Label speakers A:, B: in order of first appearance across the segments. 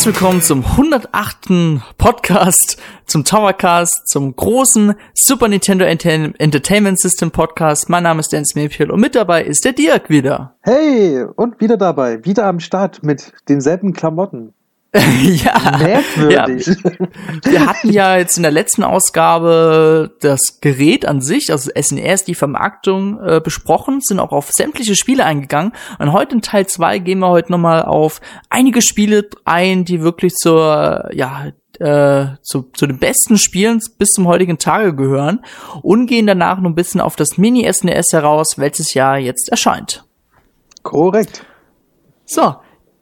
A: Herzlich willkommen zum 108. Podcast, zum Towercast, zum großen Super Nintendo Enter Entertainment System Podcast. Mein Name ist Dennis Mayfield und mit dabei ist der Dirk wieder.
B: Hey, und wieder dabei, wieder am Start mit denselben Klamotten.
A: ja,
B: Merkwürdig.
A: Ja, wir hatten ja jetzt in der letzten Ausgabe das Gerät an sich, also SNES, die Vermarktung äh, besprochen, sind auch auf sämtliche Spiele eingegangen. Und heute in Teil 2 gehen wir heute nochmal auf einige Spiele ein, die wirklich zur, ja, äh, zu, zu den besten Spielen bis zum heutigen Tage gehören und gehen danach noch ein bisschen auf das Mini-SNES heraus, welches Jahr jetzt erscheint.
B: Korrekt.
A: So,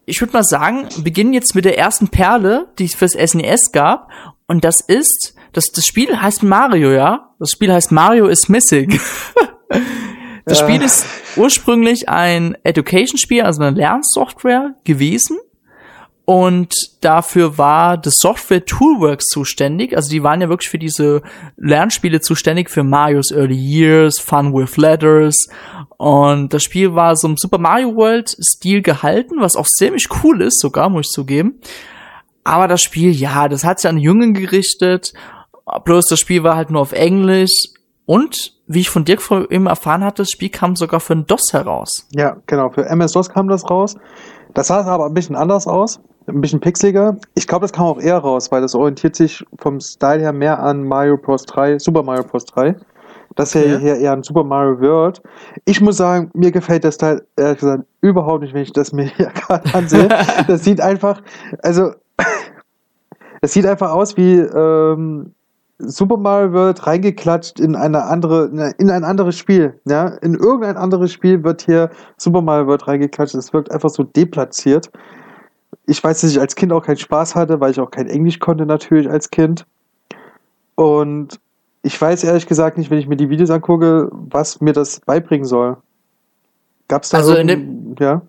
A: ich würde mal sagen, beginnen jetzt mit der ersten Perle, die es fürs SNES gab. Und das ist, das, das Spiel heißt Mario, ja? Das Spiel heißt Mario is Missing. das Spiel ist ursprünglich ein Education-Spiel, also eine Lernsoftware gewesen. Und dafür war das Software Toolworks zuständig. Also die waren ja wirklich für diese Lernspiele zuständig, für Mario's Early Years, Fun with Letters. Und das Spiel war so im Super Mario World Stil gehalten, was auch ziemlich cool ist, sogar, muss ich zugeben. Aber das Spiel, ja, das hat sich an Jungen gerichtet. Bloß das Spiel war halt nur auf Englisch. Und, wie ich von Dirk eben erfahren hatte, das Spiel kam sogar für ein DOS heraus.
B: Ja, genau, für MS-DOS kam das raus. Das sah aber ein bisschen anders aus ein bisschen pixeliger. Ich glaube, das kam auch eher raus, weil das orientiert sich vom Style her mehr an Mario Bros. 3, Super Mario Bros. 3. Das ist ja hier eher ein Super Mario World. Ich muss sagen, mir gefällt das Teil ehrlich gesagt überhaupt nicht, wenn ich das mir hier gerade ansehe. das sieht einfach, also, es sieht einfach aus wie ähm, Super Mario World reingeklatscht in eine andere, in ein anderes Spiel. Ja, in irgendein anderes Spiel wird hier Super Mario World reingeklatscht. Es wirkt einfach so deplatziert ich weiß, dass ich als Kind auch keinen Spaß hatte, weil ich auch kein Englisch konnte natürlich als Kind. Und ich weiß ehrlich gesagt nicht, wenn ich mir die Videos angucke, was mir das beibringen soll. Gab's da
A: also in dem, ja?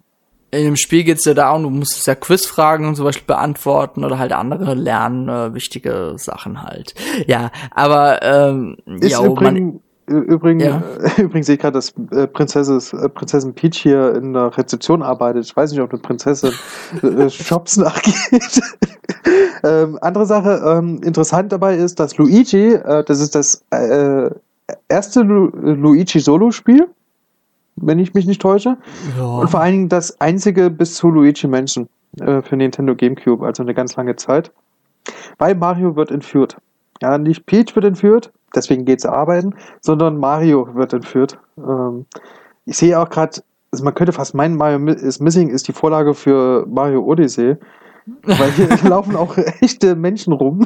A: In dem Spiel geht's ja darum, du musst ja Quizfragen und zum Beispiel beantworten oder halt andere lernen, äh, wichtige Sachen halt. Ja, aber ähm,
B: ist ja, man, Übrigens, ja. übrigens sehe ich gerade, dass äh, Prinzessin, äh, Prinzessin Peach hier in der Rezeption arbeitet. Ich weiß nicht, ob eine Prinzessin äh, Shops nachgeht. ähm, andere Sache, ähm, interessant dabei ist, dass Luigi, äh, das ist das äh, erste Lu Luigi Solo-Spiel, wenn ich mich nicht täusche. Ja. Und vor allen Dingen das einzige bis zu Luigi Mansion äh, für Nintendo GameCube, also eine ganz lange Zeit. Weil Mario wird entführt. Ja, nicht Peach wird entführt, deswegen geht sie arbeiten, sondern Mario wird entführt. Ähm, ich sehe auch gerade, also man könnte fast meinen, Mario is Missing ist die Vorlage für Mario Odyssey. Weil hier laufen auch echte Menschen rum.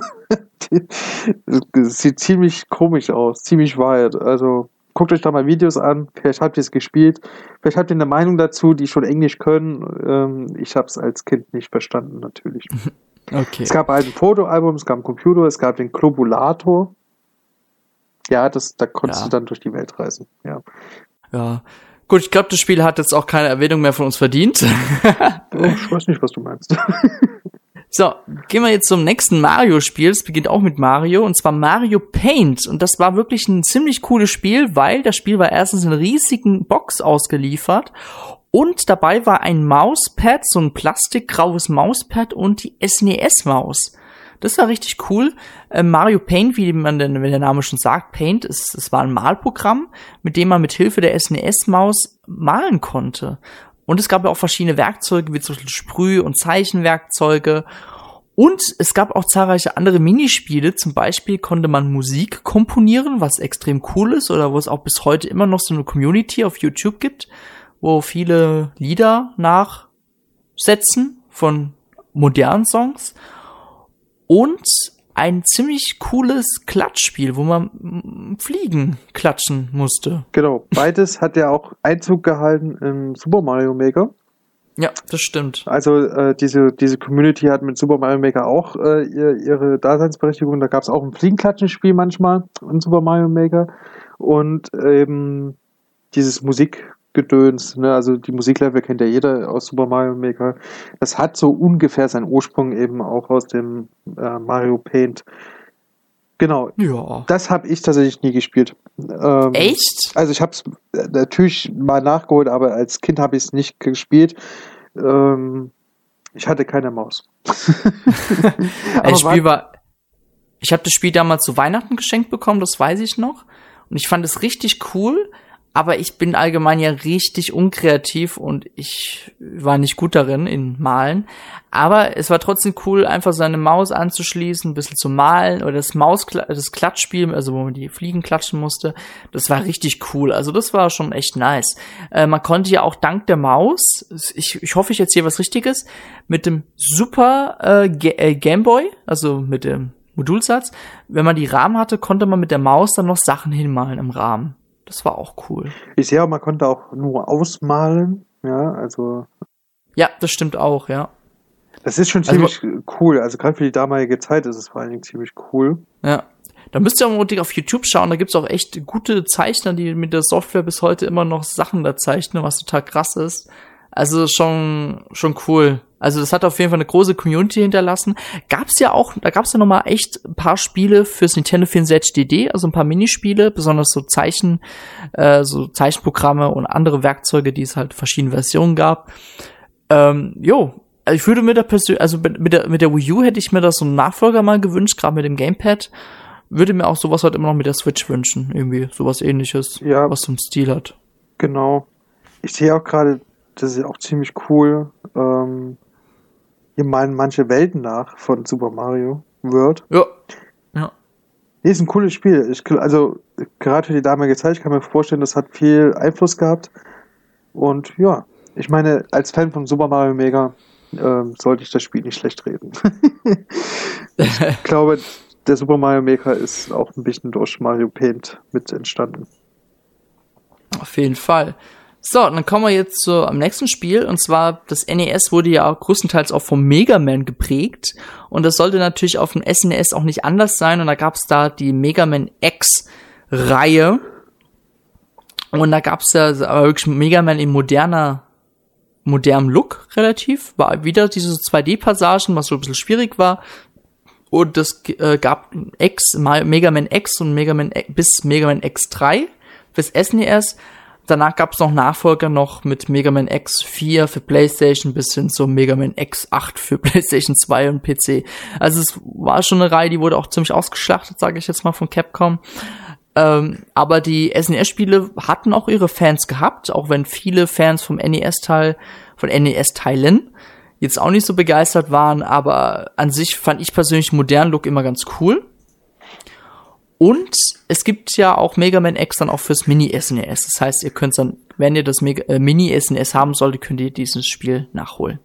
B: Das sieht ziemlich komisch aus, ziemlich wild. Also guckt euch da mal Videos an. Vielleicht habt ihr es gespielt. Vielleicht habt ihr eine Meinung dazu, die schon Englisch können. Ähm, ich habe es als Kind nicht verstanden, natürlich. Okay. Es gab ein Fotoalbum, es gab ein Computer, es gab den Globulator. Ja, das, da konntest ja. du dann durch die Welt reisen. Ja.
A: Ja. Gut, ich glaube, das Spiel hat jetzt auch keine Erwähnung mehr von uns verdient.
B: oh, ich weiß nicht, was du meinst.
A: So, gehen wir jetzt zum nächsten Mario-Spiel. Es beginnt auch mit Mario und zwar Mario Paint. Und das war wirklich ein ziemlich cooles Spiel, weil das Spiel war erstens in einer riesigen Box ausgeliefert und dabei war ein Mauspad, so ein plastikgraues Mauspad und die SNES-Maus. Das war richtig cool. Äh, Mario Paint, wie man denn, wenn der Name schon sagt, Paint, ist, es war ein Malprogramm, mit dem man mit Hilfe der SNES-Maus malen konnte. Und es gab ja auch verschiedene Werkzeuge, wie zum Beispiel Sprüh- und Zeichenwerkzeuge. Und es gab auch zahlreiche andere Minispiele. Zum Beispiel konnte man Musik komponieren, was extrem cool ist oder wo es auch bis heute immer noch so eine Community auf YouTube gibt, wo viele Lieder nachsetzen von modernen Songs und ein ziemlich cooles Klatschspiel, wo man Fliegen klatschen musste.
B: Genau, beides hat ja auch Einzug gehalten im Super Mario Maker.
A: Ja, das stimmt.
B: Also äh, diese, diese Community hat mit Super Mario Maker auch äh, ihre Daseinsberechtigung. Da gab es auch ein Fliegenklatschenspiel manchmal in Super Mario Maker. Und eben dieses Musik Gedöns, ne? also die Musiklevel kennt ja jeder aus Super Mario Maker. Das hat so ungefähr seinen Ursprung eben auch aus dem äh, Mario Paint. Genau. Ja. Das habe ich tatsächlich nie gespielt.
A: Ähm, Echt?
B: Also ich habe es äh, natürlich mal nachgeholt, aber als Kind habe ich es nicht gespielt. Ähm, Ich hatte keine Maus.
A: das Spiel war, ich habe das Spiel damals zu Weihnachten geschenkt bekommen, das weiß ich noch. Und ich fand es richtig cool, aber ich bin allgemein ja richtig unkreativ und ich war nicht gut darin in Malen. Aber es war trotzdem cool, einfach seine Maus anzuschließen, ein bisschen zu malen oder das Maus, das Klatschspiel, also wo man die Fliegen klatschen musste. Das war richtig cool. Also das war schon echt nice. Äh, man konnte ja auch dank der Maus, ich, ich hoffe, ich erzähle was Richtiges, mit dem Super äh, äh Gameboy, also mit dem Modulsatz, wenn man die Rahmen hatte, konnte man mit der Maus dann noch Sachen hinmalen im Rahmen. Das war auch cool.
B: Ich sehe auch, man konnte auch nur ausmalen, ja, also.
A: Ja, das stimmt auch, ja.
B: Das ist schon also ziemlich also, cool. Also gerade für die damalige Zeit ist es vor allen Dingen ziemlich cool.
A: Ja. Da müsst ihr auch mal auf YouTube schauen, da gibt's auch echt gute Zeichner, die mit der Software bis heute immer noch Sachen da zeichnen, was total krass ist. Also schon, schon cool. Also das hat auf jeden Fall eine große Community hinterlassen. Gab's ja auch, da gab's ja noch mal echt ein paar Spiele fürs Nintendo 64 DD, also ein paar Minispiele, besonders so Zeichen, äh, so Zeichenprogramme und andere Werkzeuge, die es halt verschiedene Versionen gab. Ähm, jo, also ich würde mir da persönlich, also mit der, mit der Wii U hätte ich mir das so einen Nachfolger mal gewünscht, gerade mit dem Gamepad. Würde mir auch sowas halt immer noch mit der Switch wünschen, irgendwie sowas ähnliches, ja, was so einen Stil hat.
B: Genau. Ich sehe auch gerade, das ist auch ziemlich cool. Ähm, hier malen manche Welten nach von Super Mario World.
A: Ja. Ja.
B: Nee, ist ein cooles Spiel. Ich, also, gerade für die damalige Zeit, ich kann mir vorstellen, das hat viel Einfluss gehabt. Und ja, ich meine, als Fan von Super Mario Mega äh, sollte ich das Spiel nicht schlecht reden. ich glaube, der Super Mario Maker ist auch ein bisschen durch Mario Paint mit entstanden.
A: Auf jeden Fall. So, dann kommen wir jetzt zu, am nächsten Spiel. Und zwar, das NES wurde ja größtenteils auch vom Mega Man geprägt. Und das sollte natürlich auf dem SNES e auch nicht anders sein. Und da gab es da die Mega Man X-Reihe. Und da gab es ja aber wirklich Mega Man in moderner, modernem Look relativ. War wieder diese 2D-Passagen, was so ein bisschen schwierig war. Und das äh, gab X, Mega Man X und Mega Man bis Mega Man X3 fürs SNES. Danach gab es noch Nachfolger noch mit Mega Man X4 für PlayStation bis hin zu Mega Man X8 für PlayStation 2 und PC. Also es war schon eine Reihe, die wurde auch ziemlich ausgeschlachtet, sage ich jetzt mal von Capcom. Ähm, aber die SNES-Spiele hatten auch ihre Fans gehabt, auch wenn viele Fans vom NES-Teil, von NES-Teilen jetzt auch nicht so begeistert waren, aber an sich fand ich persönlich modernen Look immer ganz cool. Und es gibt ja auch Mega Man X dann auch fürs Mini-SNES. E das heißt, ihr könnt dann, wenn ihr das äh, Mini-SNES e haben solltet, könnt ihr dieses Spiel nachholen.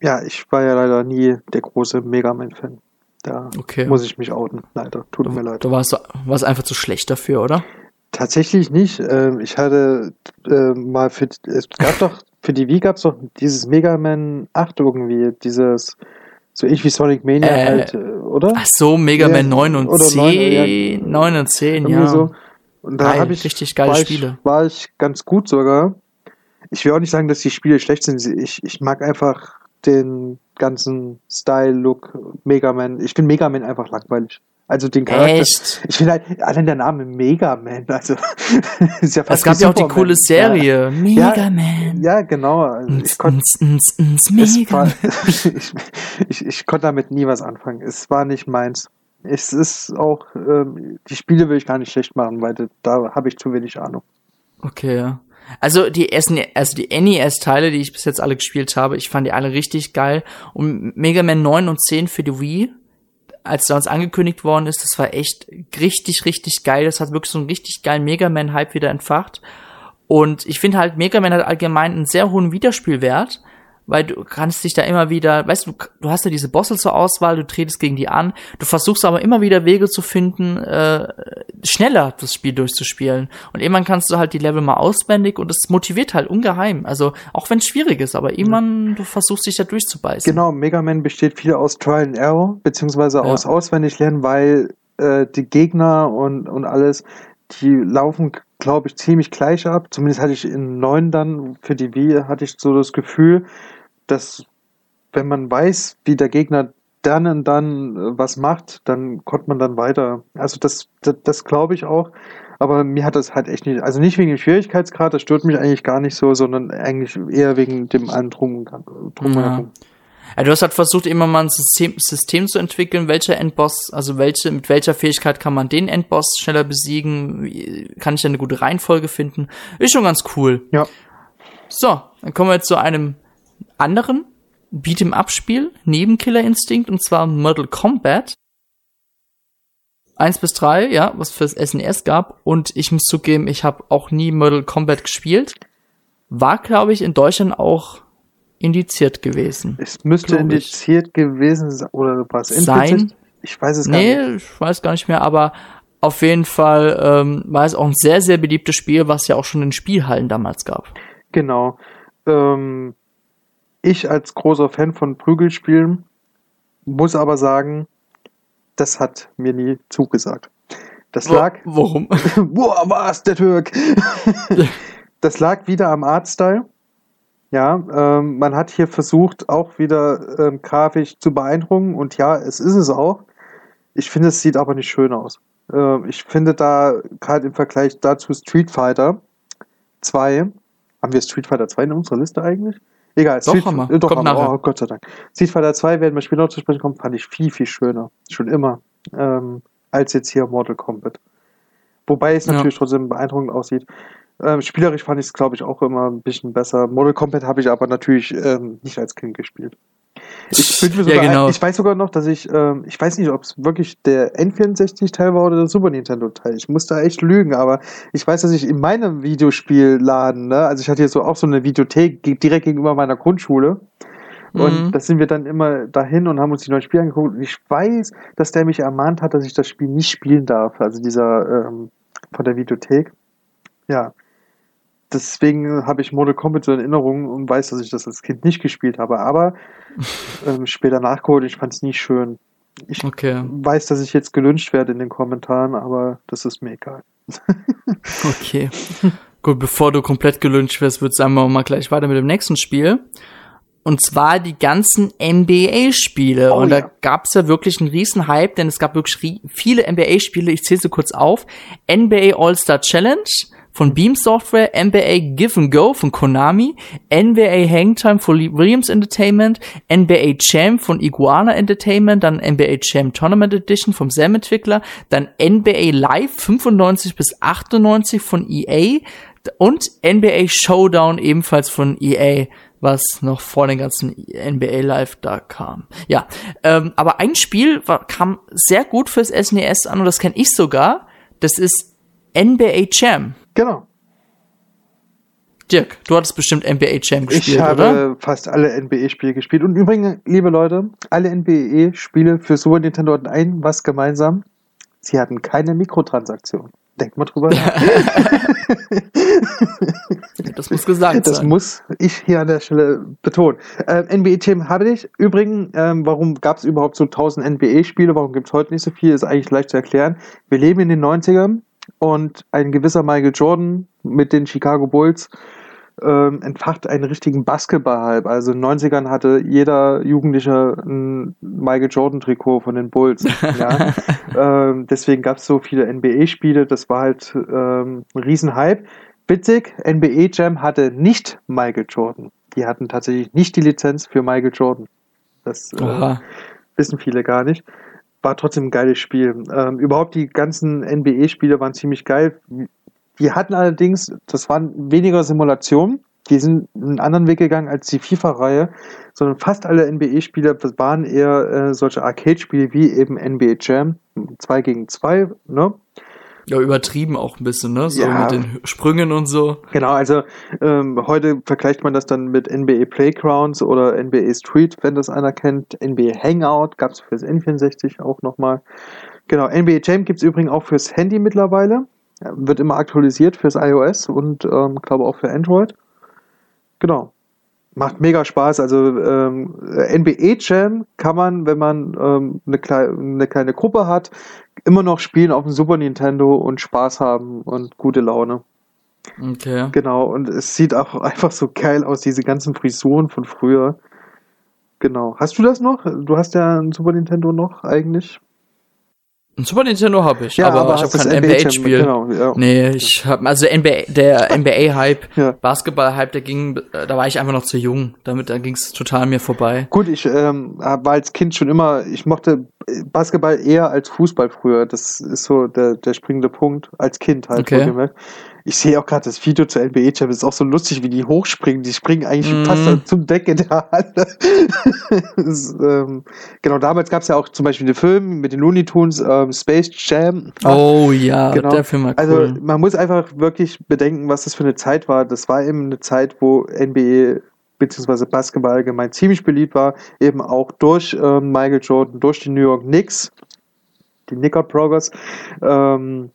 B: Ja, ich war ja leider nie der große Mega Man-Fan. Da okay. muss ich mich outen. Leider, tut du, mir leid.
A: Du warst, warst einfach zu schlecht dafür, oder?
B: Tatsächlich nicht. Ähm, ich hatte äh, mal für, es gab doch, für die Wii gab es doch dieses Mega Man 8 irgendwie, dieses so ich wie Sonic Mania äh, halt, äh, oder?
A: Ach so, Mega Man 9 und 10. 9, ja, 9 und 10, ja. So.
B: Und da habe ich richtig geile war Spiele. Ich, war ich ganz gut sogar. Ich will auch nicht sagen, dass die Spiele schlecht sind. Ich, ich mag einfach den ganzen Style, Look, Mega Man. Ich finde Mega Man einfach langweilig. Also den Charakter. Echt? Ich finde halt, allein der Name Mega Man, also
A: ist ja fast Es gab ja auch die coole Serie. Ja. Mega Man.
B: Ja, genau. Also ich, konnt, Mega ich, ich, ich konnte damit nie was anfangen. Es war nicht meins. Es ist auch, ähm, die Spiele will ich gar nicht schlecht machen, weil da habe ich zu wenig Ahnung.
A: Okay, ja. Also die SNES, also die NES-Teile, die ich bis jetzt alle gespielt habe, ich fand die alle richtig geil. Und Mega Man 9 und 10 für die Wii, als uns angekündigt worden ist, das war echt richtig, richtig geil. Das hat wirklich so einen richtig geilen Mega Man-Hype wieder entfacht. Und ich finde halt, Mega Man hat allgemein einen sehr hohen Wiederspielwert weil du kannst dich da immer wieder, weißt du, du hast ja diese Bosse zur Auswahl, du tretest gegen die an, du versuchst aber immer wieder Wege zu finden, äh, schneller das Spiel durchzuspielen. Und irgendwann kannst du halt die Level mal auswendig und es motiviert halt ungeheim. Also auch wenn es schwierig ist, aber irgendwann du versuchst dich da durchzubeißen.
B: Genau, Mega Man besteht viel aus Trial and Error, beziehungsweise ja. aus auswendig lernen, weil äh, die Gegner und, und alles, die laufen glaube ich, ziemlich gleich ab. Zumindest hatte ich in neun dann für die Wii hatte ich so das Gefühl, dass wenn man weiß, wie der Gegner dann und dann äh, was macht, dann kommt man dann weiter. Also das, das, das glaube ich auch. Aber mir hat das halt echt nicht, also nicht wegen dem Schwierigkeitsgrad, das stört mich eigentlich gar nicht so, sondern eigentlich eher wegen dem anderen Drum,
A: drumherum. Ja. Ja, du hast halt versucht, immer mal ein System, System zu entwickeln, welcher Endboss, also welche, mit welcher Fähigkeit kann man den Endboss schneller besiegen, Wie, kann ich da eine gute Reihenfolge finden. Ist schon ganz cool.
B: Ja.
A: So, dann kommen wir jetzt zu einem anderen Beat'em-up-Spiel neben Killer Instinct und zwar Mortal Kombat. Eins bis drei, ja, was fürs SNES gab. Und ich muss zugeben, ich habe auch nie Mortal Kombat gespielt. War, glaube ich, in Deutschland auch indiziert gewesen.
B: Es müsste indiziert ich. gewesen sein, oder was?
A: Sein?
B: Ich weiß es gar
A: nee, nicht. Nee, ich weiß gar nicht mehr, aber auf jeden Fall ähm, war es auch ein sehr, sehr beliebtes Spiel, was ja auch schon in Spielhallen damals gab.
B: Genau. Ähm, ich als großer Fan von Prügelspielen muss aber sagen, das hat mir nie zugesagt. Das lag.
A: Warum?
B: Boah, was, der Türk! das lag wieder am Artstyle. Ja, ähm, man hat hier versucht, auch wieder ähm, grafisch zu beeindrucken und ja, es ist es auch. Ich finde, es sieht aber nicht schön aus. Ähm, ich finde da gerade im Vergleich dazu Street Fighter 2, haben wir Street Fighter 2 in unserer Liste eigentlich? Egal,
A: doch,
B: Street,
A: haben wir. Äh,
B: doch, haben wir. Oh, Gott sei Dank. Street Fighter 2 werden wir später noch zu sprechen kommen, fand ich viel, viel schöner. Schon immer. Ähm, als jetzt hier Mortal Kombat. Wobei es natürlich ja. trotzdem beeindruckend aussieht. Ähm, spielerisch fand ich es, glaube ich, auch immer ein bisschen besser. Mortal Kombat habe ich aber natürlich ähm, nicht als Kind gespielt. Ich, bin sogar, ja, genau. ich weiß sogar noch, dass ich, ähm, ich weiß nicht, ob es wirklich der N64-Teil war oder der Super Nintendo-Teil. Ich muss da echt lügen, aber ich weiß, dass ich in meinem Videospielladen, ne, also ich hatte hier so auch so eine Videothek direkt gegenüber meiner Grundschule. Und mhm. da sind wir dann immer dahin und haben uns die neuen Spiele angeguckt. Und ich weiß, dass der mich ermahnt hat, dass ich das Spiel nicht spielen darf. Also dieser ähm, von der Videothek. Ja deswegen habe ich Mortal Kombat so in Erinnerung und weiß, dass ich das als Kind nicht gespielt habe. Aber ähm, später nachgeholt, ich fand es nie schön. Ich okay. weiß, dass ich jetzt gelünscht werde in den Kommentaren, aber das ist mir egal.
A: okay. Gut, bevor du komplett gelünscht wirst, würde ich sagen, wir mal gleich weiter mit dem nächsten Spiel. Und zwar die ganzen NBA-Spiele. Oh, und da ja. gab es ja wirklich einen riesen Hype, denn es gab wirklich viele NBA-Spiele. Ich zähle sie kurz auf. NBA All-Star Challenge, von Beam Software, NBA Give and Go von Konami, NBA Hangtime von Williams Entertainment, NBA Champ von Iguana Entertainment, dann NBA Champ Tournament Edition vom Sam Entwickler, dann NBA Live 95 bis 98 von EA und NBA Showdown ebenfalls von EA was noch vor den ganzen NBA Live da kam. Ja, ähm, aber ein Spiel war, kam sehr gut fürs SNES e an und das kenne ich sogar. Das ist NBA Jam.
B: Genau.
A: Dirk, du hattest bestimmt NBA Jam gespielt,
B: ich habe
A: oder?
B: fast alle NBA-Spiele gespielt. Und übrigens, liebe Leute, alle NBA-Spiele für Super Nintendo hatten ein was gemeinsam. Sie hatten keine Mikrotransaktion. Denkt mal drüber nach.
A: das muss gesagt
B: das
A: sein.
B: Das muss ich hier an der Stelle betonen. Äh, NBA-Team habe ich. Übrigens, ähm, warum gab es überhaupt so 1000 NBA-Spiele? Warum gibt es heute nicht so viel? Ist eigentlich leicht zu erklären. Wir leben in den 90ern und ein gewisser Michael Jordan mit den Chicago Bulls ähm, entfacht einen richtigen Basketball-Hype. Also in den 90ern hatte jeder Jugendliche ein Michael Jordan-Trikot von den Bulls. ja. ähm, deswegen gab es so viele NBA-Spiele. Das war halt ähm, ein Riesenhype. Witzig, NBA Jam hatte nicht Michael Jordan. Die hatten tatsächlich nicht die Lizenz für Michael Jordan. Das äh, wissen viele gar nicht war trotzdem ein geiles Spiel. Ähm, überhaupt die ganzen NBA-Spiele waren ziemlich geil. Die hatten allerdings, das waren weniger Simulationen, die sind einen anderen Weg gegangen als die FIFA-Reihe, sondern fast alle NBA-Spiele waren eher äh, solche Arcade-Spiele wie eben NBA Jam 2 gegen 2, ne?
A: Ja, übertrieben auch ein bisschen, ne? So ja, mit den Sprüngen und so.
B: Genau, also ähm, heute vergleicht man das dann mit NBA Playgrounds oder NBA Street, wenn das einer kennt. NBA Hangout gab es fürs N64 auch nochmal. Genau, NBA Jam gibt es übrigens auch fürs Handy mittlerweile. Wird immer aktualisiert fürs iOS und ähm, glaube auch für Android. Genau macht mega Spaß. Also ähm, NBA Jam kann man, wenn man ähm, eine, kleine, eine kleine Gruppe hat, immer noch spielen auf dem Super Nintendo und Spaß haben und gute Laune.
A: Okay.
B: Genau, und es sieht auch einfach so geil aus, diese ganzen Frisuren von früher. Genau. Hast du das noch? Du hast ja ein Super Nintendo noch eigentlich.
A: Ein Super Nintendo habe ich,
B: Ja,
A: aber,
B: aber
A: ich habe kein
B: NBA
A: NBA-Spiel.
B: Genau, ja.
A: Nee, ich habe also NBA, der NBA-Hype,
B: Ja.
A: Basketball-Hype, der ging, äh, da war ich einfach noch zu jung. Damit, da ging's total an mir vorbei.
B: Gut, ich ähm, war als Kind schon immer, ich mochte Basketball eher als Fußball früher. Das ist so der, der springende Punkt. Als Kind halt.
A: Okay.
B: Ich sehe auch gerade das Video zur NBA Champions, ist auch so lustig, wie die hochspringen. Die springen eigentlich
A: Mhm.
B: fast zum Deck in der Halle. ähm, genau, damals gab es ja auch zum Beispiel den Film mit den Looney Tunes, ähm, Space Jam.
A: Oh ja,
B: Genau.
A: der Film war
B: Also
A: cool.
B: man muss einfach wirklich bedenken, was das für eine Zeit war. Das war eben eine Zeit, wo NBA beziehungsweise Basketball allgemein ziemlich beliebt war, eben auch durch ähm, Michael Jordan, durch die New York Knicks, die Knickerbockers, ähm,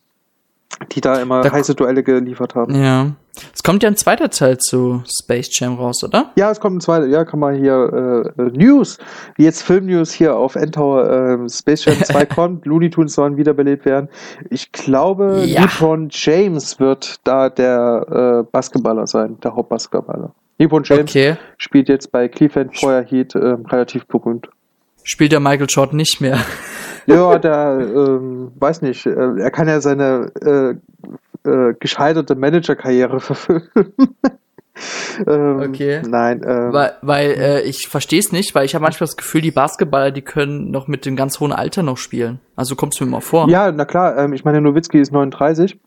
B: die da immer
A: Da-
B: heiße Duelle geliefert haben.
A: ja. Es kommt ja ein zweiter Teil zu Space Jam raus, oder?
B: Ja, es kommt ein zweiter, ja, kann man hier äh, äh, News, wie jetzt Filmnews hier auf Endtower äh, Space Jam 2 kommt, Looney Tunes sollen wiederbelebt werden. Ich glaube,
A: Ja.
B: LeBron James wird da der äh, Basketballer sein, der Hauptbasketballer. LeBron James
A: Okay.
B: spielt jetzt bei Cleveland Feuer Heat äh, relativ berühmt.
A: Spielt der Michael Jordan nicht mehr.
B: Ja, der, ähm, weiß nicht, äh, er kann ja seine äh, äh, gescheiterte Managerkarriere verfüllen. ähm,
A: Okay.
B: Nein, ähm,
A: Weil, weil äh, ich verstehe es nicht, weil ich habe manchmal das Gefühl, die Basketballer, die können noch mit dem ganz hohen Alter noch spielen. Also kommt's mir mal vor.
B: Ja, na klar, ähm, ich meine, Nowitzki ist 39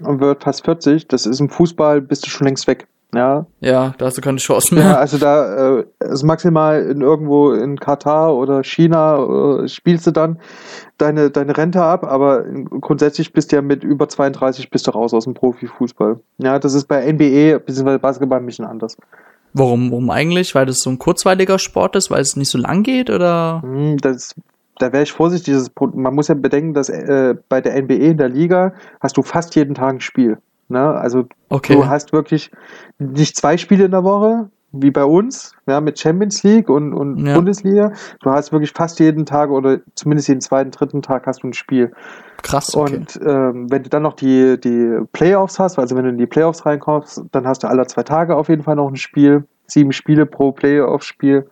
B: und wird fast 40. Das ist im Fußball, bist du schon längst weg. Ja,
A: Ja, da hast du keine Chance
B: ja
A: mehr.
B: also da äh, ist maximal in irgendwo in Katar oder China äh, spielst du dann deine, deine Rente ab, aber grundsätzlich bist du ja mit über 32 bist du raus aus dem Profifußball. Ja, das ist bei NBA bzw. Basketball ein bisschen anders.
A: Warum, warum eigentlich? Weil das so ein kurzweiliger Sport ist, weil es nicht so lang geht oder?
B: Hm, Das, da wäre ich vorsichtig. Man muss ja bedenken, dass äh, bei der NBA in der Liga hast du fast jeden Tag ein Spiel. Ne? Also
A: Okay.
B: du hast wirklich nicht zwei Spiele in der Woche, wie bei uns, ja, mit Champions League und, und
A: Ja.
B: Bundesliga. Du hast wirklich fast jeden Tag oder zumindest jeden zweiten, dritten Tag hast du ein Spiel.
A: Krass, okay.
B: Und ähm, wenn du dann noch die, die Playoffs hast, also wenn du in die Playoffs reinkommst, dann hast du alle zwei Tage auf jeden Fall noch ein Spiel. Sieben Spiele pro Playoff-Spiel.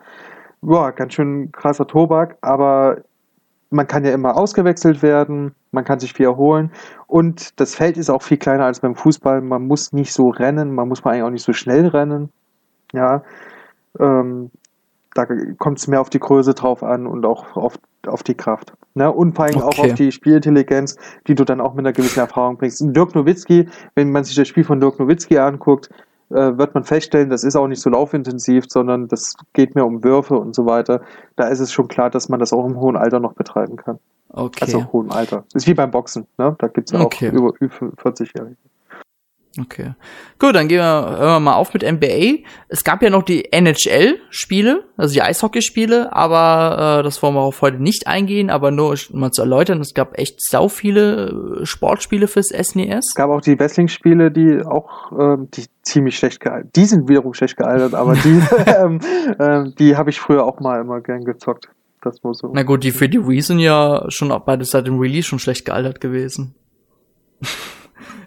B: Boah, ganz schön krasser Tobak, aber man kann ja immer ausgewechselt werden, man kann sich viel erholen und das Feld ist auch viel kleiner als beim Fußball. Man muss nicht so rennen, man muss eigentlich auch nicht so schnell rennen. Ja, ähm, da kommt es mehr auf die Größe drauf an und auch auf, auf die Kraft. Ne? Und vor allem auch
A: Okay.
B: auf die Spielintelligenz, die du dann auch mit einer gewissen Erfahrung bringst. Dirk Nowitzki, wenn man sich das Spiel von Dirk Nowitzki anguckt, äh, wird man feststellen, das ist auch nicht so laufintensiv, sondern das geht mehr um Würfe und so weiter. Da ist es schon klar, dass man das auch im hohen Alter noch betreiben kann.
A: Okay.
B: Also im hohen Alter. Das ist wie beim Boxen, ne? Da gibt's ja auch
A: Okay.
B: über 40-Jährige.
A: Okay. Gut, dann gehen wir, hören wir mal auf mit NBA. Es gab ja noch die NHL-Spiele, also die Eishockeyspiele, aber äh, das wollen wir auf heute nicht eingehen, aber nur um mal zu erläutern, es gab echt sau viele äh, Sportspiele fürs E SNES.
B: Es gab auch die Wrestling-Spiele, die auch ähm, die ziemlich schlecht gealtert. Die sind wiederum schlecht gealtert, aber die, ähm, ähm, die habe ich früher auch mal immer gern gezockt. Das muss so.
A: Na gut, die für die Wii sind ja schon auch beide seit dem Release schon schlecht gealtert gewesen.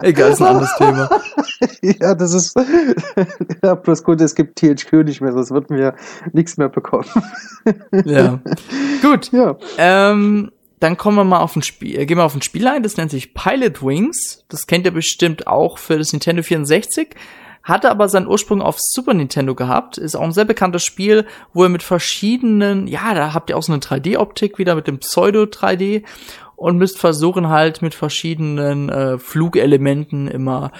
A: Egal, ist ein anderes Thema.
B: ja, das ist ja, bloß gut, es gibt THQ nicht mehr, sonst wird mir nichts mehr bekommen.
A: Ja. Gut.
B: ja.
A: Ähm, dann kommen wir mal auf ein Spiel, äh, gehen wir auf ein Spiel ein, das nennt sich Pilot Wings. Das kennt ihr bestimmt auch für das Nintendo 64. Hatte aber seinen Ursprung auf Super Nintendo gehabt. Ist auch ein sehr bekanntes Spiel, wo ihr mit verschiedenen, ja, da habt ihr auch so eine 3D-Optik wieder mit dem Pseudo-3D und müsst versuchen halt mit verschiedenen äh, Flugelementen immer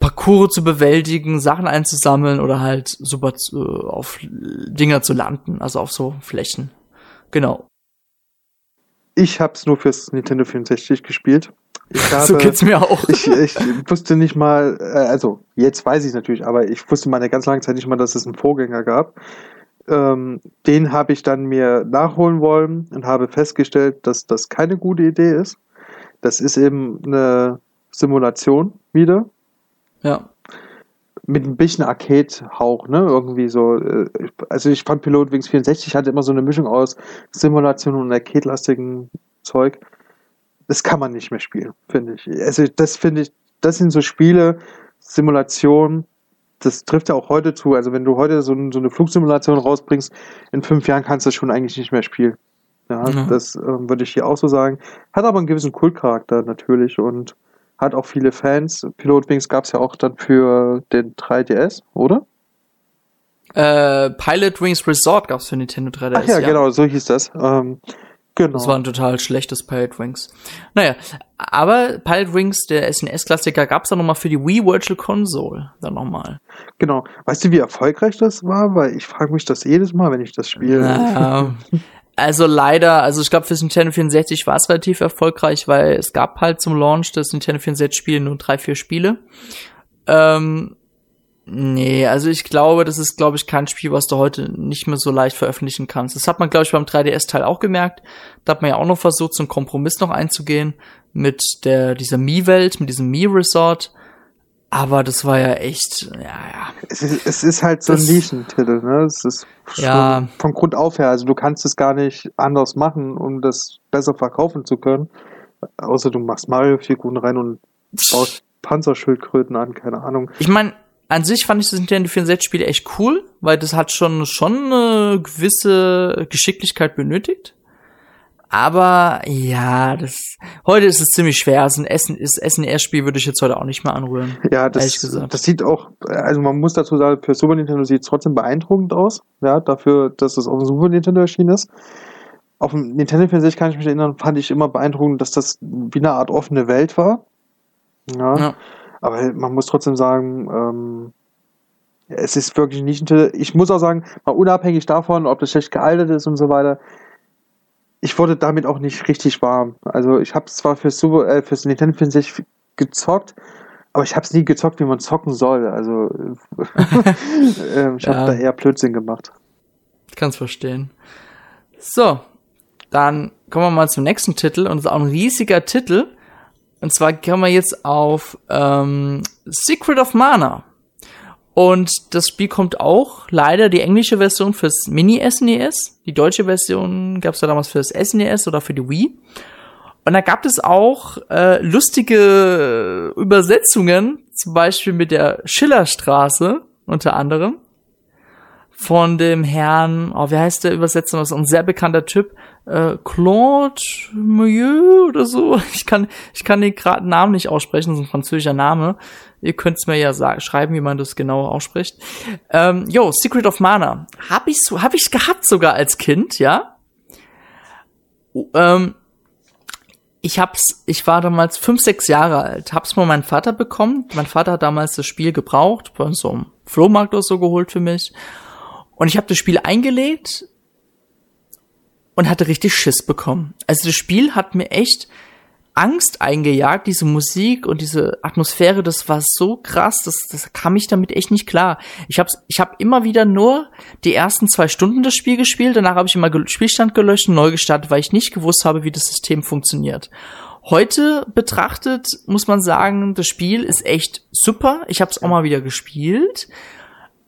A: Parcours zu bewältigen, Sachen einzusammeln oder halt super zu, auf Dinger zu landen, also auf so Flächen. Genau.
B: Ich habe es nur fürs Nintendo 64 gespielt. Ich habe,
A: so geht's mir auch.
B: ich, ich wusste nicht mal, äh, also jetzt weiß ich natürlich, aber ich wusste mal eine ganz lange Zeit nicht mal, dass es einen Vorgänger gab. Ähm, den habe ich dann mir nachholen wollen und habe festgestellt, dass das keine gute Idee ist. Das ist eben eine Simulation wieder
A: ja.
B: mit ein bisschen Arcade-Hauch, ne? Irgendwie so. äh, Also ich fand Pilot Wings 64 hatte immer so eine Mischung aus Simulation und Arcade-lastigen Zeug. Das kann man nicht mehr spielen, finde ich. Also das finde ich, das sind so Spiele, Simulation, das trifft ja auch heute zu. Also wenn du heute so, so eine Flugsimulation rausbringst, in fünf Jahren kannst du das schon eigentlich nicht mehr spielen. Ja, ja. das äh, würde ich hier auch so sagen. Hat aber einen gewissen Kultcharakter natürlich und hat auch viele Fans. Pilot Wings gab es ja auch dann für den 3DS, oder?
A: Äh, Pilot Wings Resort gab es für Nintendo 3DS.
B: Ach ja, ja, genau, so hieß das. Ähm,
A: genau. Das war ein total schlechtes Pilot Wings. Naja, aber Pilot Wings, der SNES-Klassiker, gab es dann nochmal für die Wii Virtual Console. Dann nochmal.
B: Genau. Weißt du, wie erfolgreich das war? Weil ich frage mich das jedes Mal, wenn ich das spiele.
A: Naja. Also leider, also ich glaube fürs Nintendo 64 war es relativ erfolgreich, weil es gab halt zum Launch des Nintendo 64 Spiele nur drei, vier Spiele. Ähm, nee, also ich glaube, das ist, glaube ich, kein Spiel, was du heute nicht mehr so leicht veröffentlichen kannst. Das hat man, glaube ich, beim 3DS-Teil auch gemerkt. Da hat man ja auch noch versucht, so einen Kompromiss noch einzugehen mit der, dieser Mii-Welt, mit diesem Mii-Resort. Aber das war ja echt, ja, ja.
B: Es ist, es ist halt so ein Nischentitel, ne? Es ist ja. von Grund auf her. Also du kannst es gar nicht anders machen, um das besser verkaufen zu können. Außer du machst Mario-Figuren rein und baust Panzerschildkröten an, keine Ahnung.
A: Ich meine, an sich fand ich das Nintendo 64-Spiel echt cool, weil das hat schon, schon eine gewisse Geschicklichkeit benötigt. Aber ja, das heute ist es ziemlich schwer. Also ein Essen ist SNES-Spiel würde ich jetzt heute auch nicht mehr anrühren.
B: Ja, das, das sieht auch, also man muss dazu sagen, für Super Nintendo sieht es trotzdem beeindruckend aus. Ja, dafür, dass es auf dem Super Nintendo erschienen ist. Auf dem Nintendo 64 kann ich mich erinnern, fand ich immer beeindruckend, dass das wie eine Art offene Welt war. Ja. ja. Aber man muss trotzdem sagen, ähm, es ist wirklich nicht, ich muss auch sagen, mal unabhängig davon, ob das schlecht gealtert ist und so weiter, ich wurde damit auch nicht richtig warm. Also ich habe es zwar fürs, Super, äh, fürs Nintendo 64 gezockt, aber ich habe es nie gezockt, wie man zocken soll. Also äh, ich habe ja. da eher Blödsinn gemacht.
A: Ich kann es verstehen. So, dann kommen wir mal zum nächsten Titel und es ist auch ein riesiger Titel. Und zwar kommen wir jetzt auf ähm, Secret of Mana. Und das Spiel kommt auch leider die englische Version fürs Mini-SNES. E die deutsche Version gab es ja damals fürs SNES e oder für die Wii. Und da gab es auch äh, lustige Übersetzungen, zum Beispiel mit der Schillerstraße unter anderem von dem Herrn, oh, wie heißt der Übersetzer, das ist ein sehr bekannter Typ, äh, Claude Milieu oder so. Ich kann, ich kann den gerade Namen nicht aussprechen, das ist ein französischer Name. Ihr könnt es mir ja sagen, schreiben, wie man das genau ausspricht. Ähm, yo, Secret of Mana. Hab ich hab ich gehabt sogar als Kind, ja. Ähm, ich hab's, ich war damals fünf, sechs Jahre alt, hab's von meinem Vater bekommen. Mein Vater hat damals das Spiel gebraucht, bei so einem Flohmarkt oder so geholt für mich. Und ich habe das Spiel eingelegt und hatte richtig Schiss bekommen. Also das Spiel hat mir echt Angst eingejagt, diese Musik und diese Atmosphäre, das war so krass, das, das kam ich damit echt nicht klar. Ich habe ich hab immer wieder nur die ersten zwei Stunden das Spiel gespielt, danach habe ich immer Spielstand gelöscht und neu gestartet, weil ich nicht gewusst habe, wie das System funktioniert. Heute betrachtet muss man sagen, das Spiel ist echt super. Ich habe es auch mal wieder gespielt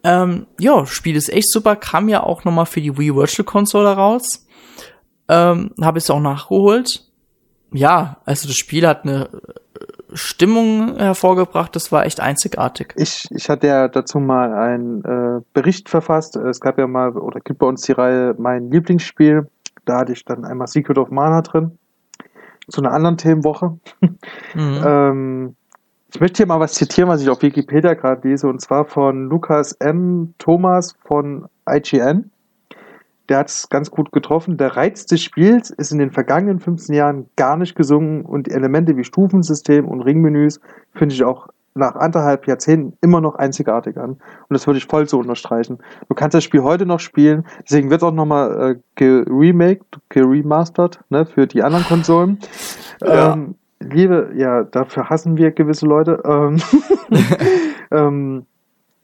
A: ähm, ja, Spiel ist echt super, kam ja auch nochmal für die Wii Virtual Console raus. Ähm, Habe ich es auch nachgeholt. Ja, also das Spiel hat eine äh, Stimmung hervorgebracht, das war echt einzigartig.
B: Ich, ich hatte ja dazu mal einen äh, Bericht verfasst. Es gab ja mal, oder gibt bei uns die Reihe Mein Lieblingsspiel. Da hatte ich dann einmal Secret of Mana drin. Zu einer anderen Themenwoche. Mhm. ähm, ich möchte hier mal was zitieren, was ich auf Wikipedia gerade lese, und zwar von Lukas M. Thomas von IGN. Der hat es ganz gut getroffen. Der Reiz des Spiels ist in den vergangenen 15 Jahren gar nicht gesungen und die Elemente wie Stufensystem und Ringmenüs finde ich auch nach anderthalb Jahrzehnten immer noch einzigartig an. Und das würde ich voll so unterstreichen. Du kannst das Spiel heute noch spielen, deswegen wird es auch nochmal äh, geremaked, geremastert, ne, für die anderen Konsolen. Ja. Ähm, Liebe, ja, dafür hassen wir gewisse Leute. Ähm, ähm,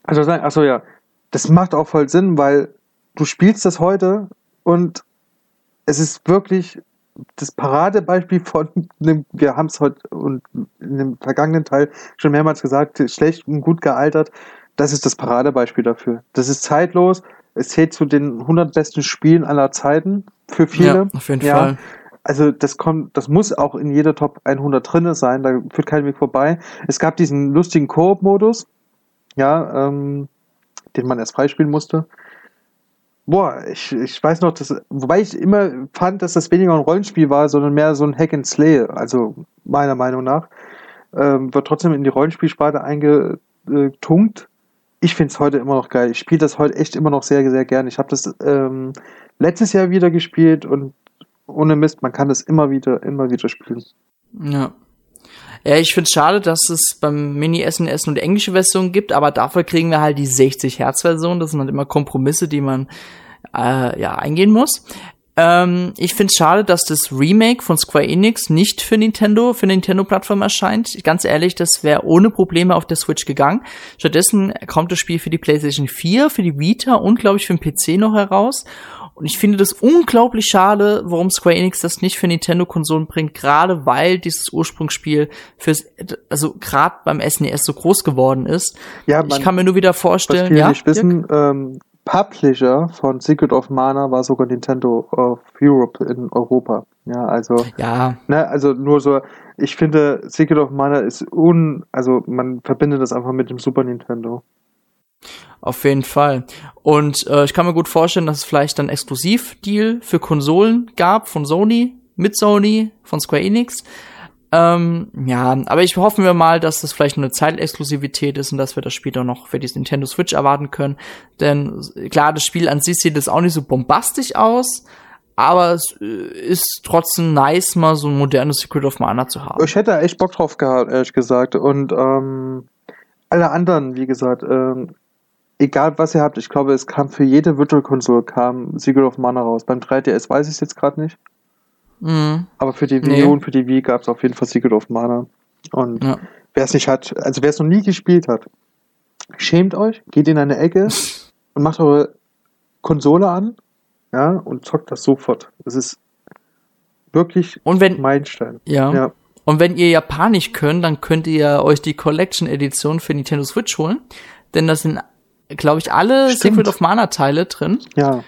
B: also sagen, achso ja, das macht auch voll Sinn, weil du spielst das heute und es ist wirklich das Paradebeispiel von einem, wir haben es heute und in dem vergangenen Teil schon mehrmals gesagt, schlecht und gut gealtert. Das ist das Paradebeispiel dafür. Das ist zeitlos. Es zählt zu den 100 besten Spielen aller Zeiten für viele. Ja,
A: auf jeden ja. Fall
B: also das kommt, das muss auch in jeder Top 100 drinne sein, da führt kein Weg vorbei. Es gab diesen lustigen Koop-Modus, ja, ähm, den man erst freispielen musste. Boah, ich, ich weiß noch, dass, wobei ich immer fand, dass das weniger ein Rollenspiel war, sondern mehr so ein Hack and Slay, also meiner Meinung nach, ähm, wird trotzdem in die Rollenspielsparte eingetunkt. Ich finde es heute immer noch geil. Ich spiele das heute echt immer noch sehr, sehr gerne. Ich habe das ähm, letztes Jahr wieder gespielt und ohne Mist, man kann das immer wieder, immer wieder spielen.
A: Ja. Ja, ich finde es schade, dass es beim Mini SNES nur die englische Version gibt, aber dafür kriegen wir halt die 60 Hertz Version. Das sind halt immer Kompromisse, die man äh, ja eingehen muss. Ähm, ich finde es schade, dass das Remake von Square Enix nicht für Nintendo, für Nintendo-Plattform erscheint. Ganz ehrlich, das wäre ohne Probleme auf der Switch gegangen. Stattdessen kommt das Spiel für die PlayStation 4, für die Vita und glaube ich für den PC noch heraus. Und ich finde das unglaublich schade, warum Square Enix das nicht für Nintendo-Konsolen bringt, gerade weil dieses Ursprungsspiel fürs, also gerade beim SNES so groß geworden ist. Ja, man, ich kann mir nur wieder vorstellen, was viele
B: ja, nicht wissen, ähm, Publisher von Secret of Mana war sogar Nintendo of Europe in Europa. Ja, also,
A: ja.
B: Ne, also nur so, ich finde, Secret of Mana ist un, also man verbindet das einfach mit dem Super Nintendo.
A: Auf jeden Fall. Und äh, ich kann mir gut vorstellen, dass es vielleicht dann Exklusivdeal für Konsolen gab von Sony, mit Sony, von Square Enix. Ähm, ja, aber ich hoffe mir mal, dass das vielleicht nur eine Zeitexklusivität ist und dass wir das später noch für die Nintendo Switch erwarten können. Denn klar, das Spiel an sich sieht jetzt auch nicht so bombastisch aus, aber es äh, ist trotzdem nice, mal so ein modernes Secret of Mana zu haben.
B: Ich hätte echt Bock drauf gehabt, ehrlich gesagt. Und ähm, alle anderen, wie gesagt, ähm, egal was ihr habt, ich glaube, es kam für jede Virtual Console kam Secret of Mana raus. Beim 3DS weiß ich es jetzt gerade nicht. Mhm. Aber für die Wii nee. und für die Wii gab es auf jeden Fall Secret of Mana. Und ja. wer es nicht hat, also wer es noch nie gespielt hat, schämt euch, geht in eine Ecke und macht eure Konsole an, ja, und zockt das sofort. Das ist wirklich
A: und wenn,
B: Meilenstein.
A: Ja. ja. Und wenn ihr Japanisch könnt, dann könnt ihr euch die Collection Edition für Nintendo Switch holen. Denn das sind glaube ich, alle Stimmt. Secret of Mana Teile drin.
B: Ja.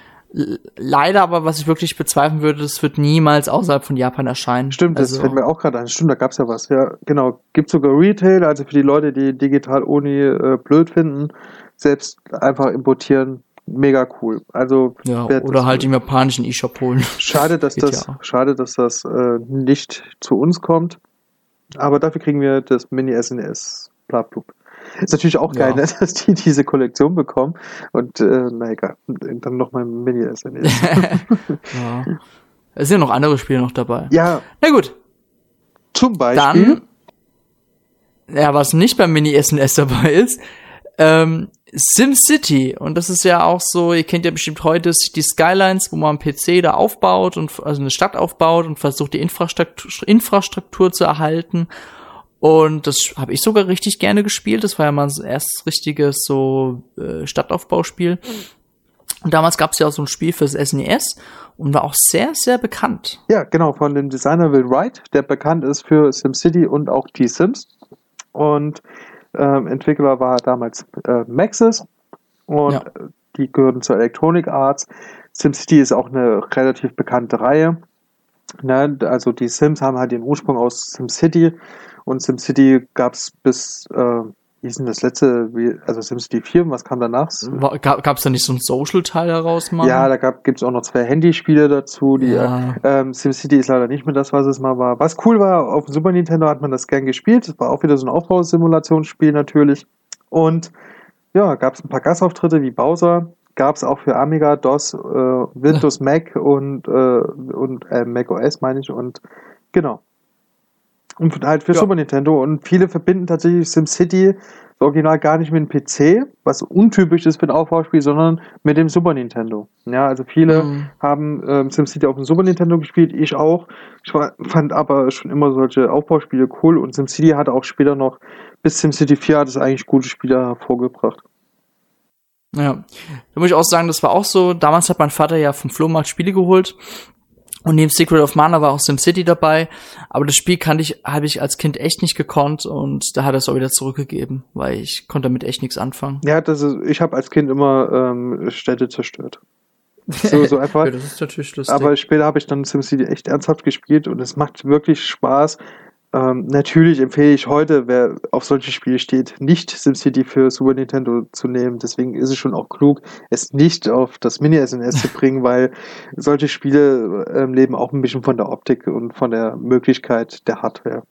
A: Leider aber, was ich wirklich bezweifeln würde, das wird niemals außerhalb von Japan erscheinen.
B: Stimmt, also, das fällt mir auch gerade ein. Stimmt, da gab's ja was. Ja, genau. Gibt sogar Retail, also für die Leute, die digital Uni äh, blöd finden, selbst einfach importieren. Mega cool. Also
A: ja, oder halt im japanischen E-Shop holen.
B: Schade, dass das, ja. schade, dass das äh, nicht zu uns kommt. Aber dafür kriegen wir das Mini SNES. Blablub. Ist natürlich auch geil, ja. ne, dass die diese Kollektion bekommen. Und äh, na egal, dann noch mal Mini-SNES.
A: ja. Es sind ja noch andere Spiele noch dabei.
B: Ja.
A: Na gut.
B: Zum Beispiel.
A: Dann, ja, was nicht beim Mini-SNES dabei ist, ähm, SimCity. Und das ist ja auch so, ihr kennt ja bestimmt heute die Skylines, wo man am PC da aufbaut und also eine Stadt aufbaut und versucht die Infrastruktur, Infrastruktur zu erhalten. Und das habe ich sogar richtig gerne gespielt. Das war ja mal das erste richtiges so äh, Stadtaufbauspiel. Und damals gab es ja auch so ein Spiel fürs SNES und war auch sehr, sehr bekannt.
B: Ja, genau, von dem Designer Will Wright, der bekannt ist für SimCity und auch G-Sims. Und ähm, Entwickler war damals äh, Maxis und ja. die gehören zur Electronic Arts. SimCity ist auch eine relativ bekannte Reihe. Ne? Also die Sims haben halt den Ursprung aus SimCity und SimCity gab es bis, äh, wie ist denn das letzte, also SimCity 4, was kam danach?
A: Gab es da nicht so einen Social-Teil heraus,
B: Mann? Ja, da gibt es auch noch zwei Handyspiele dazu. Die, ja. ähm, SimCity ist leider nicht mehr das, was es mal war. Was cool war, auf dem Super Nintendo hat man das gern gespielt. Das war auch wieder so ein Aufbausimulationsspiel natürlich. Und ja, gab es ein paar Gastauftritte wie Bowser. Gab es auch für Amiga, DOS, äh, Windows, Mac und, äh, und äh, Mac OS, meine ich. Und genau, und halt für ja. Super Nintendo. Und viele verbinden tatsächlich SimCity das Original gar nicht mit dem PC, was untypisch ist für ein Aufbauspiel, sondern mit dem Super Nintendo. Ja, also viele mhm. haben ähm, SimCity auf dem Super Nintendo gespielt, ich auch. Ich war, fand aber schon immer solche Aufbauspiele cool und SimCity hat auch später noch, bis SimCity 4 hat es eigentlich gute Spiele hervorgebracht.
A: Ja, da muss ich auch sagen, das war auch so. Damals hat mein Vater ja vom Flohmarkt Spiele geholt und neben Secret of Mana war auch SimCity dabei, aber das Spiel kannte ich, habe ich als Kind echt nicht gekonnt und da hat er es auch wieder zurückgegeben, weil ich konnte damit echt nichts anfangen.
B: Ja, das ist, ich habe als Kind immer ähm, Städte zerstört. So, so einfach.
A: ja, das ist natürlich lustig.
B: Aber später habe ich dann SimCity echt ernsthaft gespielt und es macht wirklich Spaß, Ähm, natürlich empfehle ich heute, wer auf solche Spiele steht, nicht SimCity für Super Nintendo zu nehmen. Deswegen ist es schon auch klug, es nicht auf das Mini-SNES zu bringen, weil solche Spiele ähm, leben auch ein bisschen von der Optik und von der Möglichkeit der Hardware.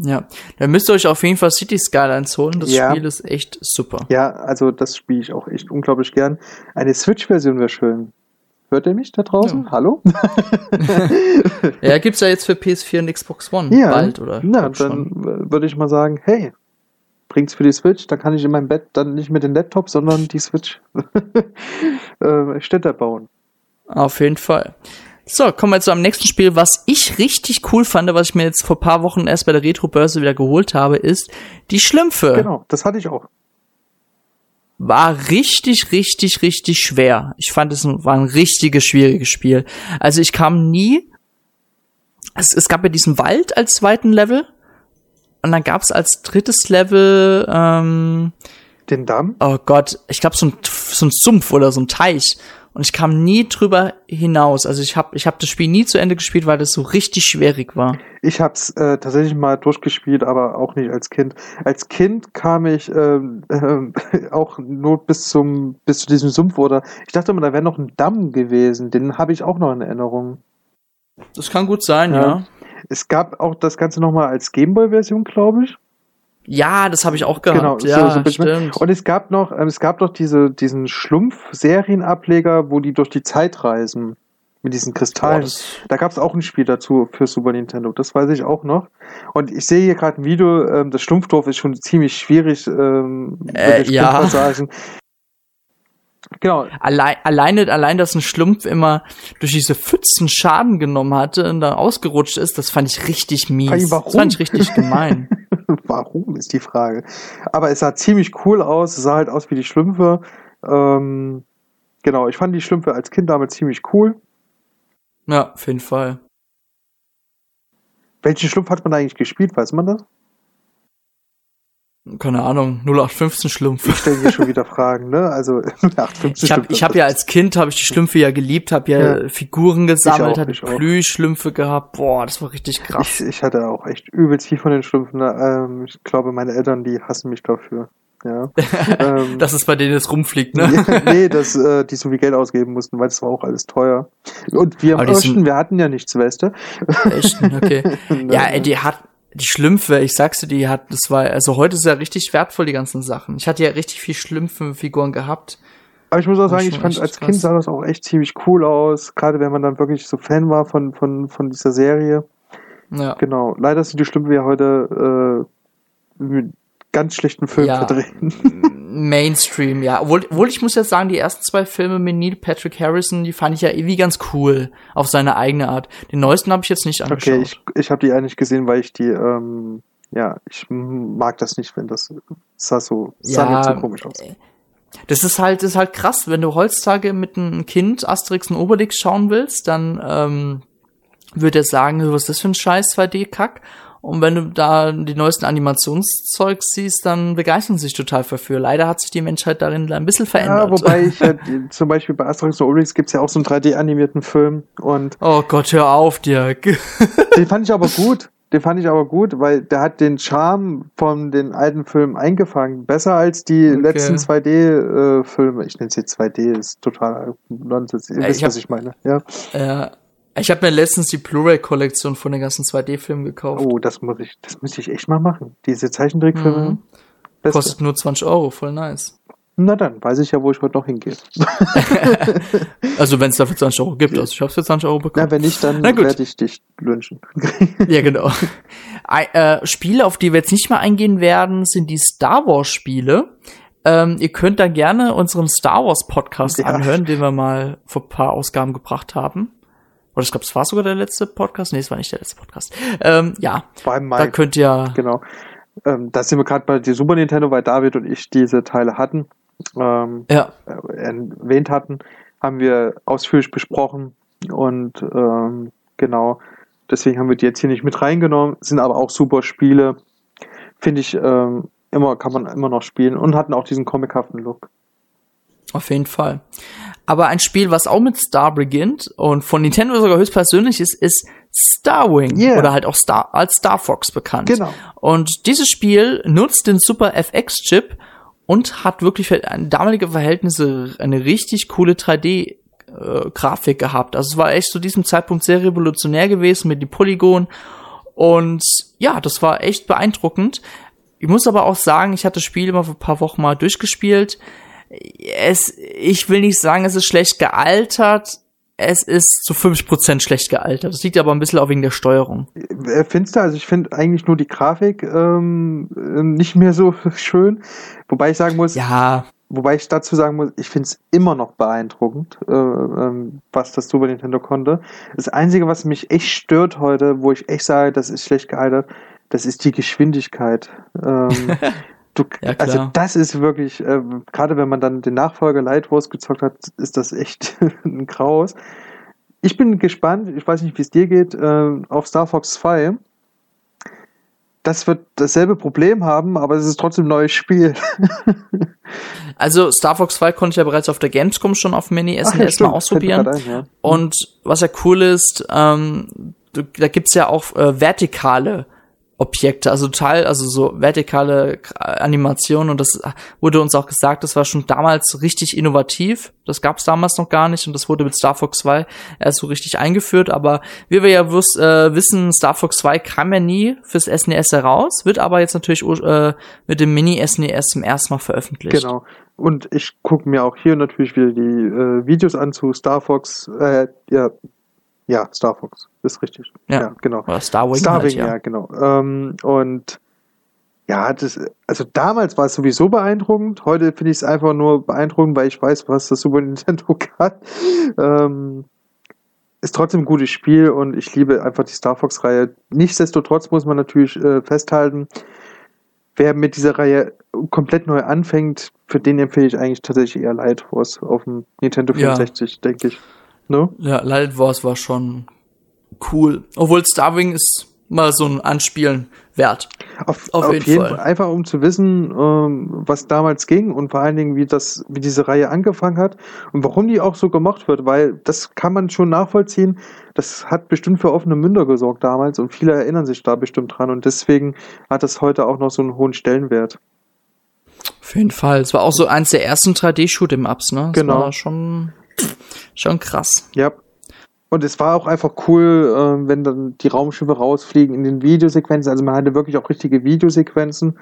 A: Ja, dann müsst ihr euch auf jeden Fall City Skylines holen. Das ja. Spiel ist echt super.
B: Ja, also das spiele ich auch echt unglaublich gern. Eine Switch-Version wäre schön. Hört ihr mich da draußen? Ja. Hallo?
A: ja, gibt's ja jetzt für PS4 und Xbox One
B: ja, bald, oder? Ja, dann würde ich mal sagen, hey, bringt's für die Switch, dann kann ich in meinem Bett dann nicht mit dem Laptop, sondern die Switch äh, Städte bauen.
A: Auf jeden Fall. So, kommen wir zu einem nächsten Spiel, was ich richtig cool fand, was ich mir jetzt vor paar Wochen erst bei der Retro-Börse wieder geholt habe, ist die Schlümpfe.
B: Genau, das hatte ich auch
A: war richtig, richtig, richtig schwer. Ich fand es war ein richtiges schwieriges Spiel. Also ich kam nie. Es, es gab ja diesen Wald als zweiten Level und dann gab es als drittes Level ähm,
B: den Damm.
A: Oh Gott, ich glaube so ein so ein Sumpf oder so ein Teich und ich kam nie drüber hinaus. Also ich habe ich hab das Spiel nie zu Ende gespielt, weil das so richtig schwierig war.
B: Ich habe es äh, tatsächlich mal durchgespielt, aber auch nicht als Kind. Als Kind kam ich ähm, äh, auch nur bis zum bis zu diesem Sumpf oder ich dachte immer, da wäre noch ein Damm gewesen. Den habe ich auch noch in Erinnerung.
A: Das kann gut sein, ja. ja.
B: Es gab auch das Ganze nochmal als Gameboy-Version, glaube ich.
A: Ja, das habe ich auch gehabt. Genau, ja, so, so
B: stimmt. Und es gab noch, ähm, es gab doch diese, diesen Schlumpf-Serienableger, wo die durch die Zeit reisen. Mit diesen Kristallen. Boah, da gab es auch ein Spiel dazu für Super Nintendo. Das weiß ich auch noch. Und ich sehe hier gerade ein Video, ähm, das Schlumpfdorf ist schon ziemlich schwierig. Ähm,
A: äh, ja. Genau. Allein, alleine, allein, dass ein Schlumpf immer durch diese Pfützen Schaden genommen hatte und dann ausgerutscht ist, das fand ich richtig mies.
B: Warum?
A: Das fand ich richtig gemein.
B: Warum ist die Frage. Aber es sah ziemlich cool aus. Es sah halt aus wie die Schlümpfe. Ähm, genau, ich fand die Schlümpfe als Kind damals ziemlich cool.
A: Ja, auf jeden Fall.
B: Welchen Schlumpf hat man eigentlich gespielt? Weiß man das?
A: Keine Ahnung, 0815 Schlumpf.
B: Ich stelle mir schon wieder Fragen, ne? Also 0815
A: Ich habe ich hab ja als Kind habe ich die Schlümpfe ja geliebt, habe ja, ja, Figuren gesammelt, hatte Plüschschlümpfe gehabt. Boah, das war richtig krass.
B: Ich, ich hatte auch echt übelst viel von den Schlümpfen. Ne? Ähm, ich glaube, meine Eltern, die hassen mich dafür. Ja.
A: ähm, dass es bei denen jetzt rumfliegt, ne?
B: nee, dass äh, die so viel Geld ausgeben mussten, weil es war auch alles teuer. Und wir Osten, wir hatten ja nichts, weißt du?
A: Echt? Okay. ja, die hat die Schlümpfe, ich sag's dir, die hat, das war, also heute ist ja richtig wertvoll, die ganzen Sachen. Ich hatte ja richtig viel Schlümpfe-Figuren gehabt.
B: Aber ich muss auch sagen, ich fand als krass. Kind sah das auch echt ziemlich cool aus, gerade wenn man dann wirklich so Fan war von, von, von dieser Serie. Ja. Genau. Leider sind die Schlümpfe ja heute äh, mit ganz schlechten Filmen ja. verdrehen.
A: Mainstream, ja. Obwohl, obwohl ich muss jetzt sagen, die ersten zwei Filme mit Neil Patrick Harrison, die fand ich ja irgendwie ganz cool auf seine eigene Art. Den neuesten habe ich jetzt nicht angeschaut. Okay,
B: ich, ich habe die eigentlich gesehen, weil ich die, ähm, ja, ich mag das nicht, wenn das sah so, sah ja, so komisch aus. Äh,
A: das ist halt, das ist halt krass, wenn du heutzutage mit einem Kind Asterix und Obelix schauen willst, dann ähm, würde er sagen, was ist das für ein Scheiß 2D-Kack? Und wenn du da die neuesten Animationszeug siehst, dann begeistern sich total dafür. Leider hat sich die Menschheit darin ein bisschen verändert.
B: Ja, wobei ich halt, zum Beispiel bei Asterix und Obelix gibt's ja auch so einen 3D-animierten Film und.
A: Oh Gott, hör auf, Dirk.
B: den fand ich aber gut. Den fand ich aber gut, weil der hat den Charme von den alten Filmen eingefangen. Besser als die okay. letzten 2D-Filme. Äh, ich nenne sie 2D, ist total Nonsens. Ihr wisst, was ich meine. Ja.
A: Ja. Ich habe mir letztens die Blu-ray-Kollektion von den ganzen 2D-Filmen gekauft.
B: Oh, das muss ich, das müsste ich echt mal machen. Diese Zeichentrickfilme. Mhm.
A: Kostet nur 20 Euro, voll nice.
B: Na dann, weiß ich ja, wo ich heute noch hingehe.
A: also wenn es dafür 20 Euro gibt, also ich habe für 20 Euro bekommen.
B: Na, wenn nicht, dann werde ich dich lynchen.
A: ja, genau. Äh, Spiele, auf die wir jetzt nicht mehr eingehen werden, sind die Star Wars Spiele. Ähm, ihr könnt da gerne unseren Star Wars Podcast ja. anhören, den wir mal vor ein paar Ausgaben gebracht haben. Oder ich glaube, es war sogar der letzte Podcast. Nee, es war nicht der letzte Podcast. Ähm, ja, da könnt ihr.
B: Genau. Ähm, da sind wir gerade bei der Super Nintendo, weil David und ich diese Teile hatten, ähm, ja. Äh, erwähnt hatten, haben wir ausführlich besprochen und ähm, genau, deswegen haben wir die jetzt hier nicht mit reingenommen, sind aber auch super Spiele, finde ich, ähm, immer, kann man immer noch spielen und hatten auch diesen comichaften Look.
A: Auf jeden Fall. Aber ein Spiel, was auch mit Star beginnt und von Nintendo sogar höchstpersönlich ist, ist Starwing
B: Yeah.
A: oder halt auch Star als Star Fox bekannt.
B: Genau.
A: Und dieses Spiel nutzt den Super FX Chip und hat wirklich für damalige Verhältnisse eine richtig coole 3D äh, Grafik gehabt. Also es war echt zu diesem Zeitpunkt sehr revolutionär gewesen mit den Polygon und ja, das war echt beeindruckend. Ich muss aber auch sagen, ich hatte das Spiel immer vor ein paar Wochen mal durchgespielt. Es, ich will nicht sagen, es ist schlecht gealtert. Es ist zu 50% schlecht gealtert. Das liegt aber ein bisschen auch wegen der Steuerung.
B: Äh, Findest du? Also ich finde eigentlich nur die Grafik ähm, äh, nicht mehr so schön. Wobei ich sagen muss,
A: Ja,
B: wobei ich dazu sagen muss, ich finde es immer noch beeindruckend, äh, ähm, was das Super Nintendo konnte. Das Einzige, was mich echt stört heute, wo ich echt sage, das ist schlecht gealtert, das ist die Geschwindigkeit. Ähm, du,
A: Ja,
B: also das ist wirklich, äh, gerade wenn man dann den Nachfolger Light Wars gezockt hat, ist das echt ein Graus. Ich bin gespannt, ich weiß nicht, wie es dir geht, äh, auf Star Fox 2. Das wird dasselbe Problem haben, aber es ist trotzdem ein neues Spiel.
A: also Star Fox 2 konnte ich ja bereits auf der Gamescom schon auf Mini
B: Ach ja,
A: SNES mal ausprobieren.
B: ein, ja.
A: Und was ja cool ist, ähm, da gibt's ja auch äh, vertikale Objekte, also total, also so vertikale Animationen und das wurde uns auch gesagt, das war schon damals richtig innovativ. Das gab's damals noch gar nicht und das wurde mit Star Fox 2 erst so richtig eingeführt. Aber wie wir ja wus äh, wissen, Star Fox 2 kam ja nie fürs SNES heraus, wird aber jetzt natürlich äh, mit dem Mini SNES zum ersten Mal veröffentlicht.
B: Genau. Und ich gucke mir auch hier natürlich wieder die äh, Videos an zu Star Fox. Äh, ja, ja, Star Fox, ist richtig.
A: Ja.
B: genau.
A: Oder Star Wing
B: Starwing,
A: halt,
B: ja.
A: ja.
B: genau. Ähm, und ja, das, also damals war es sowieso beeindruckend. Heute finde ich es einfach nur beeindruckend, weil ich weiß, was das Super Nintendo kann. Ähm, ist trotzdem ein gutes Spiel und ich liebe einfach die Star Fox-Reihe. Nichtsdestotrotz muss man natürlich äh, festhalten, wer mit dieser Reihe komplett neu anfängt, für den empfehle ich eigentlich tatsächlich eher Light Wars auf dem Nintendo
A: Ja.
B: 64, denke ich. Ne?
A: Ja, Light Wars war schon cool. Obwohl Starwing ist mal so ein Anspielen wert.
B: Auf,
A: Auf
B: auf,
A: jeden
B: jeden,
A: Fall.
B: Fall. Einfach um zu wissen, ähm, was damals ging und vor allen Dingen, wie das, wie diese Reihe angefangen hat und warum die auch so gemacht wird, weil das kann man schon nachvollziehen. Das hat bestimmt für offene Münder gesorgt damals und viele erinnern sich da bestimmt dran und deswegen hat das heute auch noch so einen hohen Stellenwert.
A: Auf jeden Fall. Es war auch so eins der ersten 3D-Shoot-em-Ups, ne? Das
B: Genau.
A: war schon, schon krass.
B: Ja. Und es war auch einfach cool, ähm, wenn dann die Raumschiffe rausfliegen in den Videosequenzen. Also man hatte wirklich auch richtige Videosequenzen.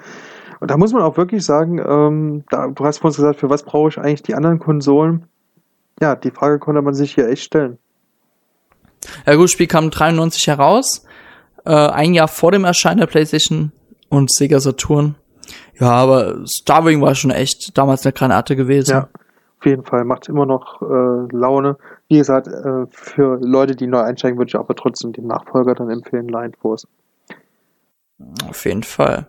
B: Und da muss man auch wirklich sagen, ähm, da, du hast vorhin gesagt, für was brauche ich eigentlich die anderen Konsolen? Ja, die Frage konnte man sich hier echt stellen.
A: Ja gut, das Spiel kam 93 heraus. Äh, ein Jahr vor dem Erscheinen der PlayStation und Sega Saturn. Ja, aber Starwing war schon echt damals eine Granate gewesen.
B: Ja, auf jeden Fall. Macht immer noch äh, Laune. Wie gesagt, äh, für Leute, die neu einsteigen, würde ich aber trotzdem den Nachfolger dann empfehlen, Line Force.
A: Auf jeden Fall.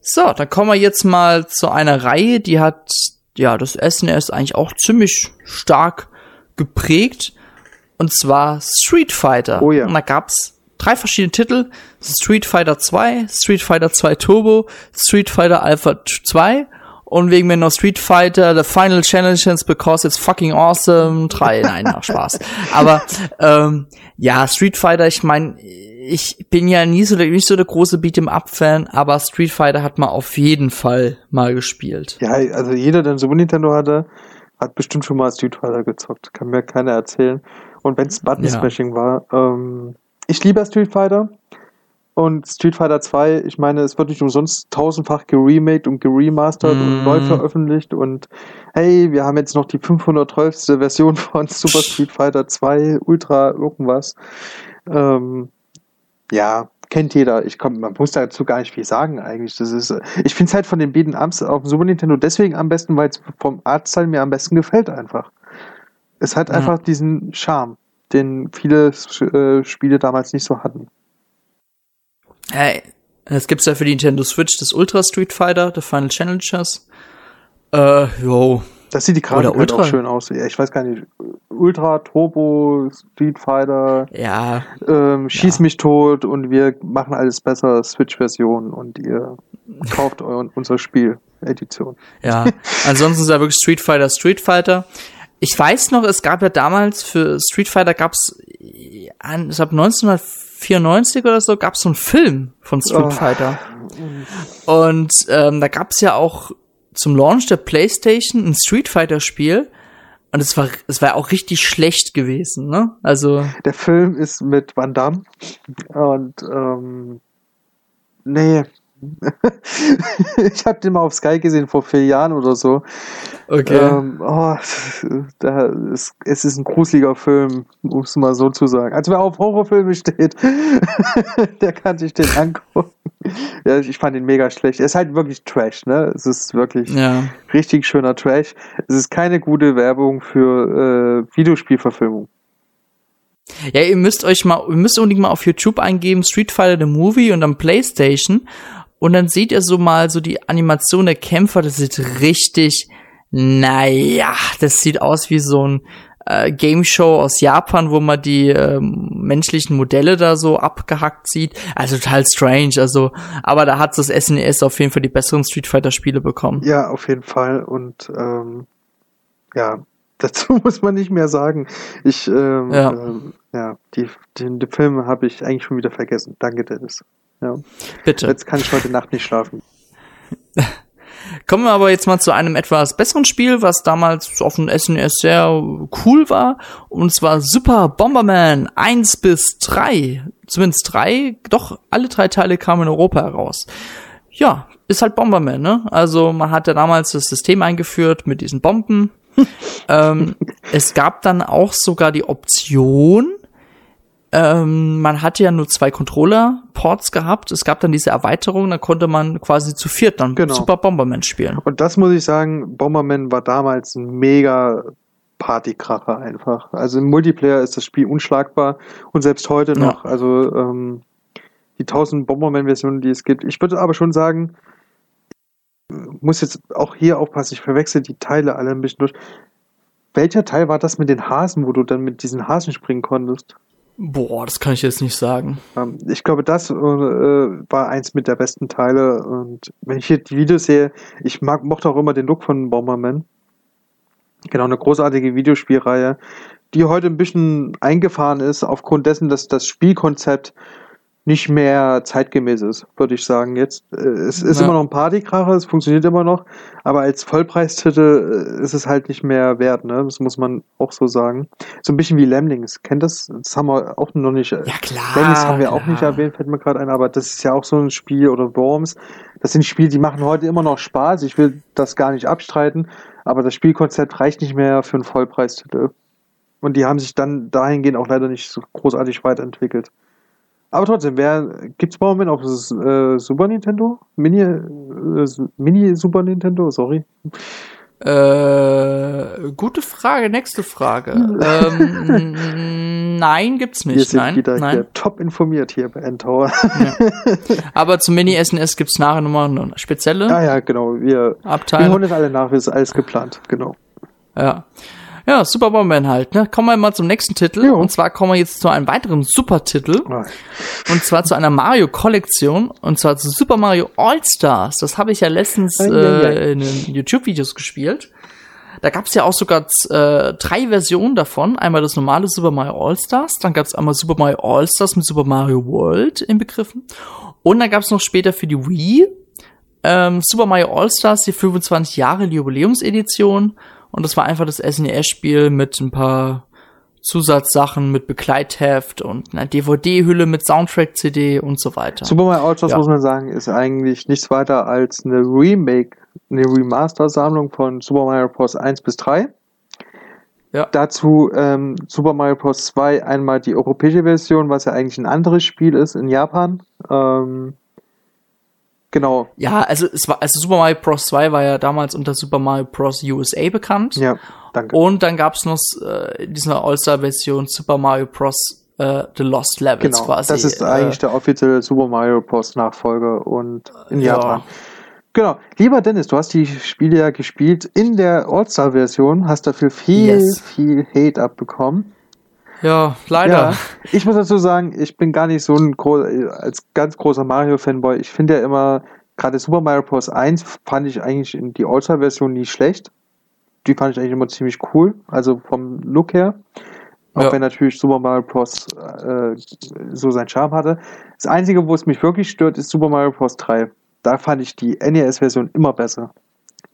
A: So, dann kommen wir jetzt mal zu einer Reihe, die hat ja das SNES eigentlich auch ziemlich stark geprägt. Und zwar Street Fighter.
B: Oh ja.
A: Und da gab's drei verschiedene Titel. Street Fighter 2, Street Fighter 2 Turbo, Street Fighter Alpha 2 und wegen mir noch Street Fighter The Final Challenges because it's fucking awesome 3. Nein, ach, Spaß. Aber ähm, ja, Street Fighter, ich meine, ich bin ja nie so der, nicht so der große Beat'em Up Fan, aber Street Fighter hat man auf jeden Fall mal gespielt.
B: Ja, also jeder, der ein Super Nintendo hatte, hat bestimmt schon mal Street Fighter gezockt. Kann mir keiner erzählen. Und wenn es Button
A: Ja.
B: Smashing war, ähm, ich liebe Street Fighter. Und Street Fighter 2, ich meine, es wird nicht umsonst tausendfach geremaked und geremastert und
A: Mhm.
B: neu veröffentlicht. Und hey, wir haben jetzt noch die 512. Version von Super Street Fighter 2 Ultra irgendwas. Ähm, ja, kennt jeder. Ich komm, man muss dazu gar nicht viel sagen eigentlich. Das ist, ich finde es halt von den beiden Amps auf dem Super Nintendo deswegen am besten, weil es vom Artstyle mir am besten gefällt einfach. Es hat
A: Ja.
B: einfach diesen Charme, den viele äh, Spiele damals nicht so hatten.
A: Hey, es gibt's ja für die Nintendo Switch das Ultra Street Fighter, The Final Challengers. Äh, jo.
B: Das sieht die Grafik
A: Oder
B: halt auch
A: Ultra.
B: schön aus. Ja, ich weiß gar nicht. Ultra, Turbo, Street Fighter,
A: Ja,
B: ähm, Schieß
A: Ja.
B: mich tot und wir machen alles besser, Switch-Version und ihr kauft euren, unser Spiel, Edition.
A: ja. Ansonsten ist ja wirklich Street Fighter, Street Fighter. Ich weiß noch, es gab ja damals für Street Fighter gab's, ich glaube 94 oder so gab es so einen Film von Street oh. Fighter. Und ähm, da gab es ja auch zum Launch der PlayStation ein Street Fighter Spiel. Und es war, es war auch richtig schlecht gewesen, ne? Also.
B: Der Film ist mit Van Damme. Und, ähm, nee. ich habe den mal auf Sky gesehen vor vier Jahren oder so. Okay. Ähm, oh, da ist, es ist ein gruseliger Film, um es mal so zu sagen. Also wer auf Horrorfilme steht, der kann sich den angucken. Ja, ich fand ihn mega schlecht. Er ist halt wirklich Trash, ne? Es ist wirklich ja. richtig schöner Trash. Es ist keine gute Werbung für äh, Videospielverfilmung.
A: Ja, ihr müsst euch mal, ihr müsst unbedingt mal auf YouTube eingeben, Street Fighter the Movie und dann Playstation. Und dann seht ihr so mal so die Animation der Kämpfer, das sieht richtig, naja, das sieht aus wie so ein äh, Game Show aus Japan, wo man die äh, menschlichen Modelle da so abgehackt sieht. Also total strange. Also, aber da hat das SNES auf jeden Fall die besseren Street Fighter Spiele bekommen.
B: Ja, auf jeden Fall. Und ähm, ja, dazu muss man nicht mehr sagen. Ich ähm, ja, ähm, ja die, den, den Film habe ich eigentlich schon wieder vergessen. Danke, Dennis. Ja.
A: Bitte.
B: Jetzt kann ich heute Nacht nicht schlafen.
A: Kommen wir aber jetzt mal zu einem etwas besseren Spiel, was damals auf dem SNES sehr cool war. Und zwar Super Bomberman 1 bis 3. Zumindest drei, doch alle drei Teile kamen in Europa heraus. Ja, ist halt Bomberman, ne? Also man hat ja damals das System eingeführt mit diesen Bomben. ähm, es gab dann auch sogar die Option, ähm, man hatte ja nur zwei Controller-Ports gehabt. Es gab dann diese Erweiterung, da konnte man quasi zu viert dann genau. Super Bomberman spielen.
B: Und das muss ich sagen, Bomberman war damals ein mega Partykracher einfach. Also im Multiplayer ist das Spiel unschlagbar und selbst heute noch. Ja. Also ähm, die 1000 Bomberman-Versionen, die es gibt. Ich würde aber schon sagen, muss jetzt auch hier aufpassen, ich verwechsel die Teile alle ein bisschen durch. Welcher Teil war das mit den Hasen, wo du dann mit diesen Hasen springen konntest?
A: Boah, das kann ich jetzt nicht sagen.
B: Ähm, ich glaube, das äh, war eins mit der besten Teile. Und wenn ich hier die Videos sehe, ich mag, mochte auch immer den Look von Bomberman. Genau, eine großartige Videospielreihe, die heute ein bisschen eingefahren ist, aufgrund dessen, dass das Spielkonzept nicht mehr zeitgemäß ist, würde ich sagen. Jetzt äh, es ist ja. immer noch ein Partykracher, es funktioniert immer noch, aber als Vollpreistitel äh, ist es halt nicht mehr wert, ne? Das muss man auch so sagen. So ein bisschen wie Lemlings. Kennt das? Das haben wir auch noch nicht.
A: Ja klar.
B: Lemlings haben wir klar. auch nicht erwähnt, fällt mir gerade ein, aber das ist ja auch so ein Spiel oder Worms. Das sind Spiele, die machen heute immer noch Spaß. Ich will das gar nicht abstreiten, aber das Spielkonzept reicht nicht mehr für einen Vollpreistitel. Und die haben sich dann dahingehend auch leider nicht so großartig weiterentwickelt. Aber trotzdem, wer gibt's Bomberman auf das äh, Super Nintendo? Mini, äh, Mini Super Nintendo, sorry.
A: Äh, gute Frage, nächste Frage. ähm, nein, gibt's nicht. Wir
B: sind
A: nein,
B: wieder
A: nein.
B: Hier top informiert hier bei Endtower.
A: Ja. Aber zum Mini SNES gibt's nachher nochmal eine spezielle.
B: Ah ja, genau. Wir,
A: Abteil.
B: wir holen es alle nach, wir ist alles geplant, genau.
A: Ja. Ja, Super Bomberman halt. Ne? Kommen wir mal zum nächsten Titel. Jo. Und zwar kommen wir jetzt zu einem weiteren Supertitel. Oh. Und zwar zu einer Mario-Kollektion. Und zwar zu Super Mario All-Stars. Das habe ich ja letztens äh, in den YouTube-Videos gespielt. Da gab es ja auch sogar äh, drei Versionen davon. Einmal das normale Super Mario All-Stars. Dann gab es einmal Super Mario All-Stars mit Super Mario World inbegriffen. Und dann gab es noch später für die Wii ähm, Super Mario All-Stars die 25 Jahre Jubiläumsedition und das war einfach das SNES-Spiel mit ein paar Zusatzsachen mit Begleitheft und einer DVD-Hülle mit Soundtrack-CD und so weiter.
B: Super Mario All ja. muss man sagen, ist eigentlich nichts weiter als eine Remake, eine Remaster-Sammlung von Super Mario Bros. 1 bis 3. Ja. Dazu ähm, Super Mario Bros. 2 einmal die europäische Version, was ja eigentlich ein anderes Spiel ist in Japan. Ähm, Genau.
A: Ja, also es war, also Super Mario Bros. 2 war ja damals unter Super Mario Bros. USA bekannt.
B: Ja, danke.
A: Und dann gab's noch äh, diese All-Star-Version Super Mario Bros. Äh, The Lost Levels
B: genau,
A: quasi.
B: Das ist äh, eigentlich der offizielle Super Mario Bros. Nachfolger und in ja. Japan. Genau. Lieber Dennis, du hast die Spiele ja gespielt in der All-Star-Version, hast dafür viel, yes. viel Hate abbekommen.
A: Ja, leider. Ja,
B: ich muss dazu sagen, ich bin gar nicht so ein als ganz großer Mario-Fanboy. Ich finde ja immer, gerade Super Mario Bros. 1 fand ich eigentlich in die All-Star-Version nie schlecht. Die fand ich eigentlich immer ziemlich cool, also vom Look her. Auch ja. wenn natürlich Super Mario Bros. Äh, so seinen Charme hatte. Das Einzige, wo es mich wirklich stört, ist Super Mario Bros. 3. Da fand ich die NES-Version immer besser.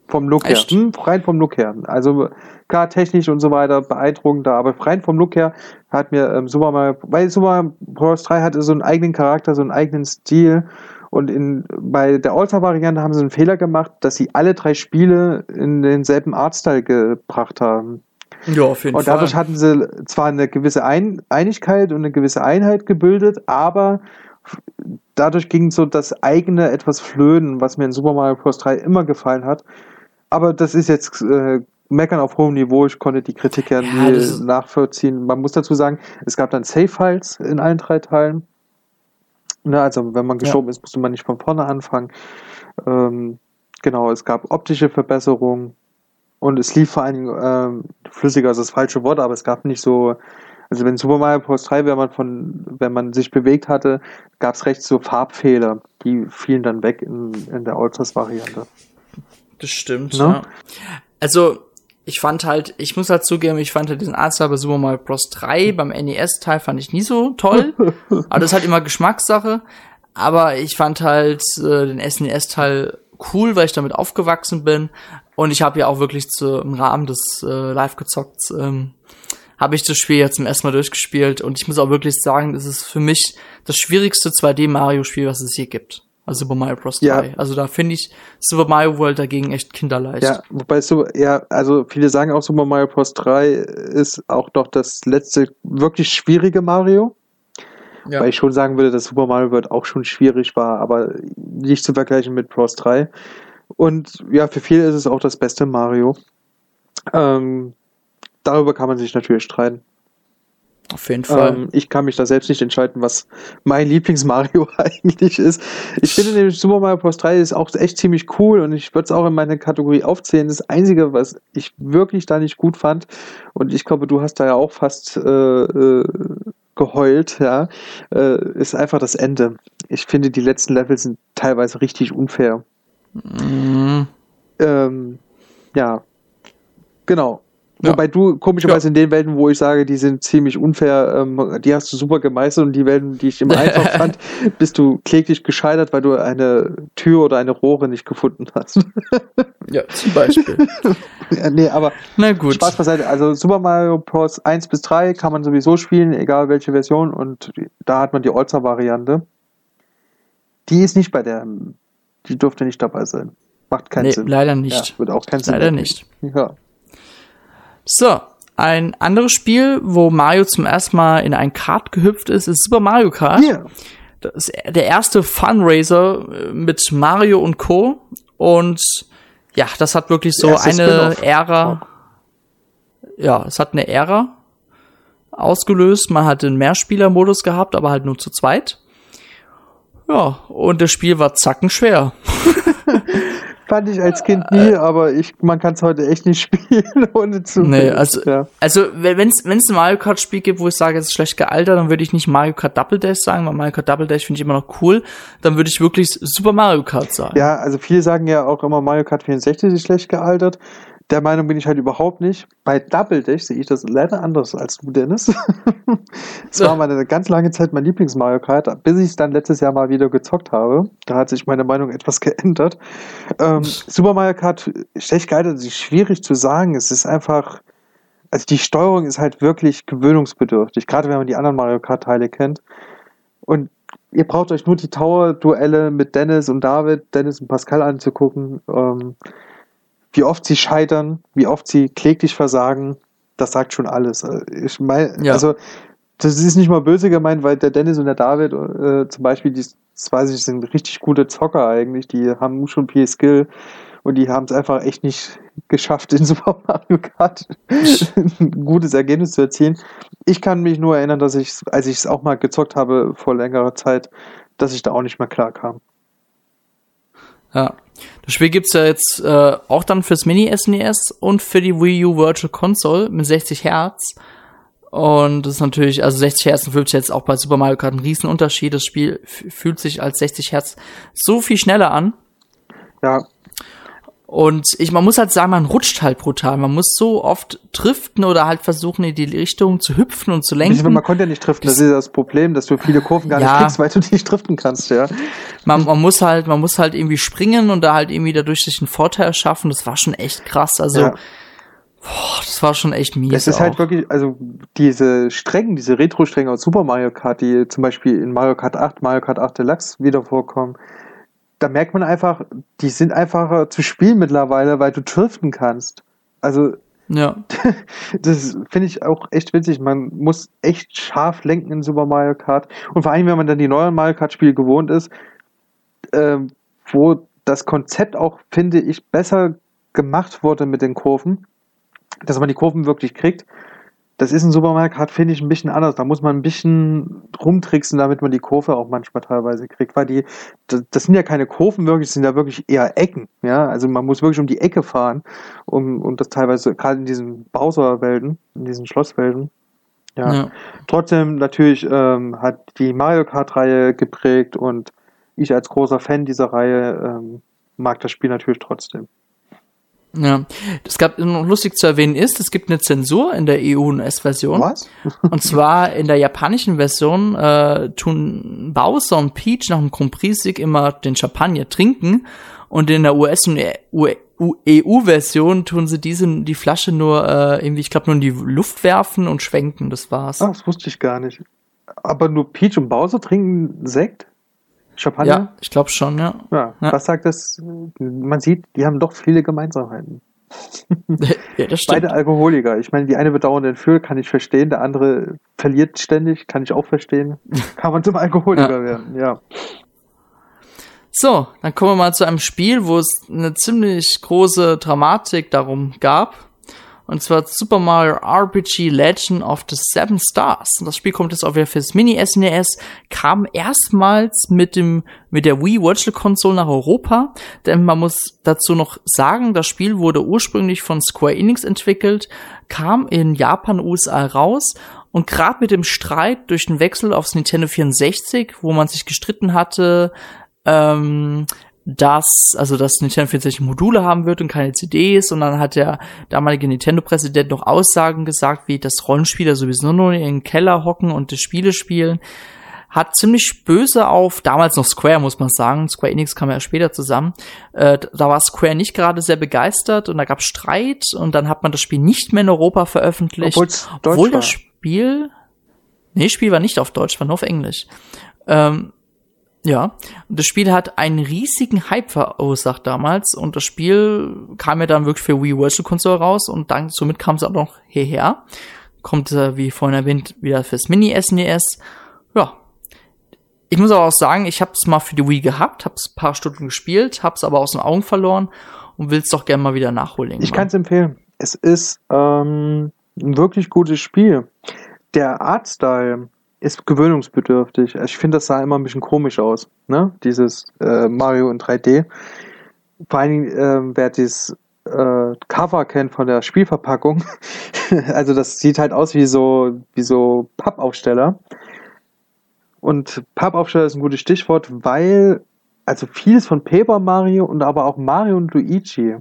B: Vom Look Echt? her. Hm, rein vom Look her. Also klar, technisch und so weiter beeindruckender, aber rein vom Look her hat mir ähm, Super Mario, weil Super Mario Bros. 3 hatte so einen eigenen Charakter, so einen eigenen Stil. Und in, bei der All-Star-Variante haben sie einen Fehler gemacht, dass sie alle drei Spiele in denselben Artstyle gebracht haben.
A: Ja, auf jeden
B: und Fall. Und dadurch hatten sie zwar eine gewisse Ein Einigkeit und eine gewisse Einheit gebildet, aber dadurch ging so das eigene etwas flöten, was mir in Super Mario Bros. 3 immer gefallen hat. Aber das ist jetzt äh, meckern auf hohem Niveau. Ich konnte die Kritik ja, ja nie nachvollziehen. Man muss dazu sagen, es gab dann Save-Files in allen drei Teilen. Ne, also wenn man geschoben ja. ist, musste man nicht von vorne anfangen. Ähm, genau, es gab optische Verbesserungen und es lief vor allen Dingen ähm, flüssiger, also das falsche Wort, aber es gab nicht so, also wenn Super Mario Bros. 3, wenn man von, wenn man sich bewegt hatte, gab es recht so Farbfehler, die fielen dann weg in, in der Ultras-Variante.
A: Das stimmt, ne? ja. Also, ich fand halt, ich muss halt zugeben, ich fand halt diesen Artstyle bei Super Mario Bros. 3 beim NES-Teil fand ich nie so toll. aber das ist halt immer Geschmackssache. Aber ich fand halt äh, den SNES-Teil cool, weil ich damit aufgewachsen bin. Und ich habe ja auch wirklich zu, im Rahmen des äh, Live-Gezockt ähm, habe ich das Spiel jetzt zum ersten Mal durchgespielt. Und ich muss auch wirklich sagen, das ist für mich das schwierigste 2D-Mario-Spiel, was es je gibt. Also Super Mario Bros. 3. Ja. Also da finde ich Super Mario World dagegen echt kinderleicht.
B: Ja, wobei so, ja, also viele sagen auch Super Mario Bros. 3 ist auch doch das letzte wirklich schwierige Mario. Ja. Weil ich schon sagen würde, dass Super Mario World auch schon schwierig war, aber nicht zu vergleichen mit Bros 3. Und ja, für viele ist es auch das beste Mario. Ähm, darüber kann man sich natürlich streiten.
A: Auf jeden Fall. Ähm,
B: ich kann mich da selbst nicht entscheiden, was mein Lieblings-Mario eigentlich ist. Ich finde nämlich Super Mario Bros. 3 ist auch echt ziemlich cool und ich würde es auch in meine Kategorie aufzählen. Das Einzige, was ich wirklich da nicht gut fand, und ich glaube, du hast da ja auch fast äh, äh, geheult, ja, äh, ist einfach das Ende. Ich finde, die letzten Level sind teilweise richtig unfair. Mhm. Ähm, ja, genau. Ja. Wobei du komischerweise ja. in den Welten, wo ich sage, die sind ziemlich unfair, ähm, die hast du super gemeistert und die Welten, die ich immer einfach fand, bist du kläglich gescheitert, weil du eine Tür oder eine Rohre nicht gefunden hast.
A: ja, zum Beispiel.
B: ja, nee, aber
A: Na gut.
B: Spaß beiseite. Also Super Mario Bros. 1 bis 3 kann man sowieso spielen, egal welche Version und da hat man die All-Star-Variante. Die ist nicht bei der, die durfte nicht dabei sein. Macht keinen nee, Sinn.
A: leider nicht.
B: Ja, wird auch keinen Sinn.
A: Leider nicht. Ja. So, ein anderes Spiel, wo Mario zum ersten Mal in ein Kart gehüpft ist, ist Super Mario Kart. Yeah. Das ist der erste Funraiser äh, mit Mario und Co. Und ja, das hat wirklich so eine Ära. Ja, es hat eine Ära ausgelöst. Man hat den Mehrspieler-Modus gehabt, aber halt nur zu zweit. Ja, und das Spiel war zackenschwer.
B: Fand ich als Kind nie, aber ich, man kann es heute echt nicht spielen, ohne zu.
A: Nee, also, ja. also wenn es ein Mario Kart Spiel gibt, wo ich sage, es ist schlecht gealtert, dann würde ich nicht Mario Kart Double Dash sagen, weil Mario Kart Double Dash finde ich immer noch cool. Dann würde ich wirklich Super Mario Kart sagen.
B: Ja, also viele sagen ja auch immer Mario Kart 64 ist schlecht gealtert. Der Meinung bin ich halt überhaupt nicht. Bei Double Dash sehe ich das leider anders als du, Dennis. Es war mal eine ganz lange Zeit mein Lieblings-Mario Kart, bis ich es dann letztes Jahr mal wieder gezockt habe. Da hat sich meine Meinung etwas geändert. Ähm, Super Mario Kart, schlecht gealtert, ist schwierig zu sagen. Es ist einfach, also die Steuerung ist halt wirklich gewöhnungsbedürftig, gerade wenn man die anderen Mario Kart-Teile kennt. Und ihr braucht euch nur die Tower-Duelle mit Dennis und David, Dennis und Pascal anzugucken. Ähm, wie oft sie scheitern, wie oft sie kläglich versagen, das sagt schon alles. Ich meine, ja. also das ist nicht mal böse gemeint, weil der Dennis und der David äh, zum Beispiel, die, das weiß ich, sind richtig gute Zocker eigentlich, die haben schon viel Skill und die haben es einfach echt nicht geschafft, in Super Mario Kart ein gutes Ergebnis zu erzielen. Ich kann mich nur erinnern, dass ich, als ich es auch mal gezockt habe vor längerer Zeit, dass ich da auch nicht mehr klar kam.
A: Ja. Das Spiel gibt's ja jetzt äh, auch dann fürs Mini-SNES e und für die Wii U Virtual Console mit 60 Hertz. Und das ist natürlich, also 60 Hertz und 50 Hertz auch bei Super Mario Kart ein Riesenunterschied. Das Spiel fühlt sich als 60 Hertz so viel schneller an.
B: Ja.
A: Und ich, man muss halt sagen, man rutscht halt brutal. Man muss so oft driften oder halt versuchen, in die Richtung zu hüpfen und zu lenken.
B: Man konnte ja nicht driften, das ist das Problem, dass du viele Kurven gar ja. nicht kriegst, weil du nicht driften kannst, ja.
A: Man, man muss halt, man muss halt irgendwie springen und da halt irgendwie dadurch sich einen Vorteil schaffen. Das war schon echt krass. Also, ja. boah, das war schon echt mies.
B: Es ist halt auch. halt wirklich, also diese Strecken, diese Retro-Strecken aus Super Mario Kart, die zum Beispiel in Mario Kart 8, Mario Kart 8 Deluxe wieder vorkommen, da merkt man einfach, die sind einfacher zu spielen mittlerweile, weil du driften kannst. Also,
A: ja.
B: das finde ich auch echt witzig. Man muss echt scharf lenken in Super Mario Kart. Und vor allem, wenn man dann die neuen Mario Kart-Spiele gewohnt ist, äh, wo das Konzept auch, finde ich, besser gemacht wurde mit den Kurven, dass man die Kurven wirklich kriegt das ist in Super Mario Kart, finde ich, ein bisschen anders. Da muss man ein bisschen rumtricksen, damit man die Kurve auch manchmal teilweise kriegt, weil die, das, sind ja keine Kurven wirklich, das sind ja wirklich eher Ecken, ja. Also man muss wirklich um die Ecke fahren, um, und das teilweise, gerade in diesen Bowser-Welten, in diesen Schlosswelten. Ja. ja. Trotzdem natürlich ähm, hat die Mario Kart-Reihe geprägt und ich als großer Fan dieser Reihe ähm, mag das Spiel natürlich trotzdem.
A: Ja, das gab noch lustig zu erwähnen ist, es gibt eine Zensur in der EU und S-Version. Was? und zwar in der japanischen Version äh, tun Bowser und Peach nach dem Grand Prix-Sieg immer den Champagner trinken und in der US- und EU-Version tun sie diese die Flasche nur äh, irgendwie, ich glaube, nur in die Luft werfen und schwenken. Das war's.
B: Ach, das wusste ich gar nicht. Aber nur Peach und Bowser trinken Sekt?
A: Champagner? Ja, ich glaube schon, ja.
B: ja. ja. Was sagt das? Man sieht, die haben doch viele Gemeinsamkeiten. ja, das stimmt. Beide Alkoholiker. Ich meine, die eine wird dauernd entführt, kann ich verstehen. Der andere verliert ständig, kann ich auch verstehen. Kann man zum Alkoholiker ja. werden, ja.
A: So, dann kommen wir mal zu einem Spiel, wo es eine ziemlich große Dramatik darum gab. Und zwar Super Mario RPG Legend of the Seven Stars. Und das Spiel kommt jetzt auch wieder fürs Mini SNES, e kam erstmals mit dem, mit der Wii Virtual Console nach Europa. Denn man muss dazu noch sagen, das Spiel wurde ursprünglich von Square Enix entwickelt, kam in Japan, USA raus und gerade mit dem Streit durch den Wechsel aufs Nintendo 64, wo man sich gestritten hatte, ähm, dass, also dass Nintendo 64 Module haben wird und keine CDs und dann hat der damalige Nintendo-Präsident noch Aussagen gesagt, wie das Rollenspieler sowieso nur in den Keller hocken und das Spiele spielen. Hat ziemlich böse auf, damals noch Square, muss man sagen, Square Enix kam ja später zusammen, äh, da war Square nicht gerade sehr begeistert und da gab Streit und dann hat man das Spiel nicht mehr in Europa veröffentlicht. Obwohl das Spiel, nee, Spiel war nicht auf Deutsch, war nur auf Englisch. Ähm, ja, das Spiel hat einen riesigen Hype verursacht damals und das Spiel kam ja dann wirklich für Wii Virtual Console raus und dann somit kam es auch noch hierher. Kommt, wie vorhin erwähnt, wieder fürs Mini SNES. E ja. Ich muss aber auch sagen, ich habe es mal für die Wii gehabt, habe es paar Stunden gespielt, habe es aber aus den Augen verloren und will es doch gerne mal wieder nachholen.
B: Ich kann es empfehlen. Es ist ähm, ein wirklich gutes Spiel. Der Artstyle ist gewöhnungsbedürftig. Also ich finde, das sah immer ein bisschen komisch aus, ne? Dieses äh, Mario in 3D. Vor allen Dingen, äh, wer dieses äh, Cover kennt von der Spielverpackung, also das sieht halt aus wie so, wie so Pappaufsteller. Und Pappaufsteller ist ein gutes Stichwort, weil also vieles von Paper Mario und aber auch Mario und Luigi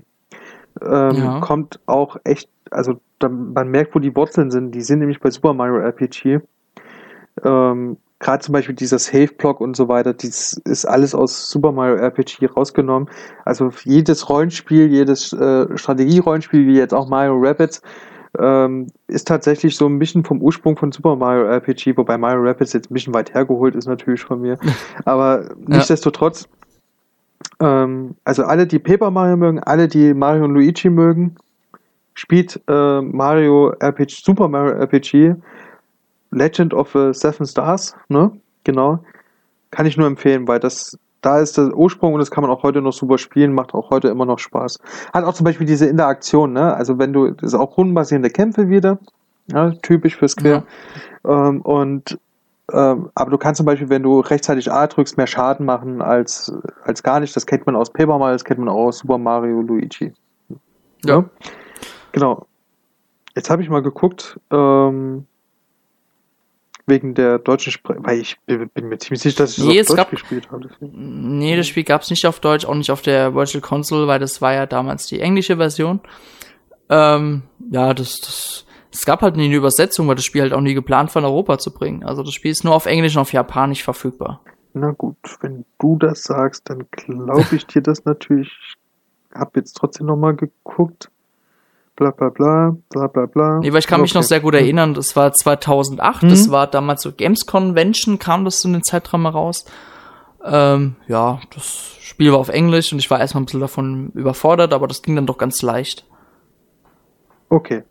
B: ähm, ja. kommt auch echt, also da, man merkt, wo die Wurzeln sind. Die sind nämlich bei Super Mario RPG. Ähm, Gerade zum Beispiel dieser Save-Block und so weiter, das ist alles aus Super Mario RPG rausgenommen. Also jedes Rollenspiel, jedes äh, Strategie-Rollenspiel, wie jetzt auch Mario Rapids, ähm, ist tatsächlich so ein bisschen vom Ursprung von Super Mario RPG, wobei Mario Rapids jetzt ein bisschen weit hergeholt ist natürlich von mir. Aber nichtsdestotrotz, ähm, also alle, die Paper Mario mögen, alle, die Mario und Luigi mögen, spielt äh, Mario RPG, Super Mario RPG Legend of the Seven Stars, ne? Genau. Kann ich nur empfehlen, weil das, da ist der Ursprung und das kann man auch heute noch super spielen, macht auch heute immer noch Spaß. Hat auch zum Beispiel diese Interaktion, ne? Also wenn du, das ist auch rundenbasierende Kämpfe wieder, ja, typisch für Square. Ja. Ähm, und ähm, aber du kannst zum Beispiel, wenn du rechtzeitig A drückst, mehr Schaden machen als, als gar nicht. Das kennt man aus Paper Mario, das kennt man auch aus Super Mario Luigi. Ja. ja? Genau. Jetzt habe ich mal geguckt, ähm, wegen der deutschen Sprache, weil ich bin mir ziemlich sicher, dass ich
A: nee,
B: das auf
A: Deutsch
B: gab, gespielt habe.
A: Nee, das Spiel gab's nicht auf Deutsch, auch nicht auf der Virtual Console, weil das war ja damals die englische Version. Ähm, ja, das, das, es gab halt nie eine Übersetzung, weil das Spiel halt auch nie geplant war, in Europa zu bringen. Also das Spiel ist nur auf Englisch und auf Japanisch verfügbar.
B: Na gut, wenn du das sagst, dann glaube ich dir das natürlich. Ich habe jetzt trotzdem nochmal geguckt bla bla bla, bla bla bla.
A: Nee, weil ich kann mich noch sehr gut erinnern, das war 2008, mhm. das war damals so Games Convention, kam das in den Zeitraum raus. Ähm, ja, das Spiel war auf Englisch und ich war erstmal ein bisschen davon überfordert, aber das ging dann doch ganz leicht.
B: Okay.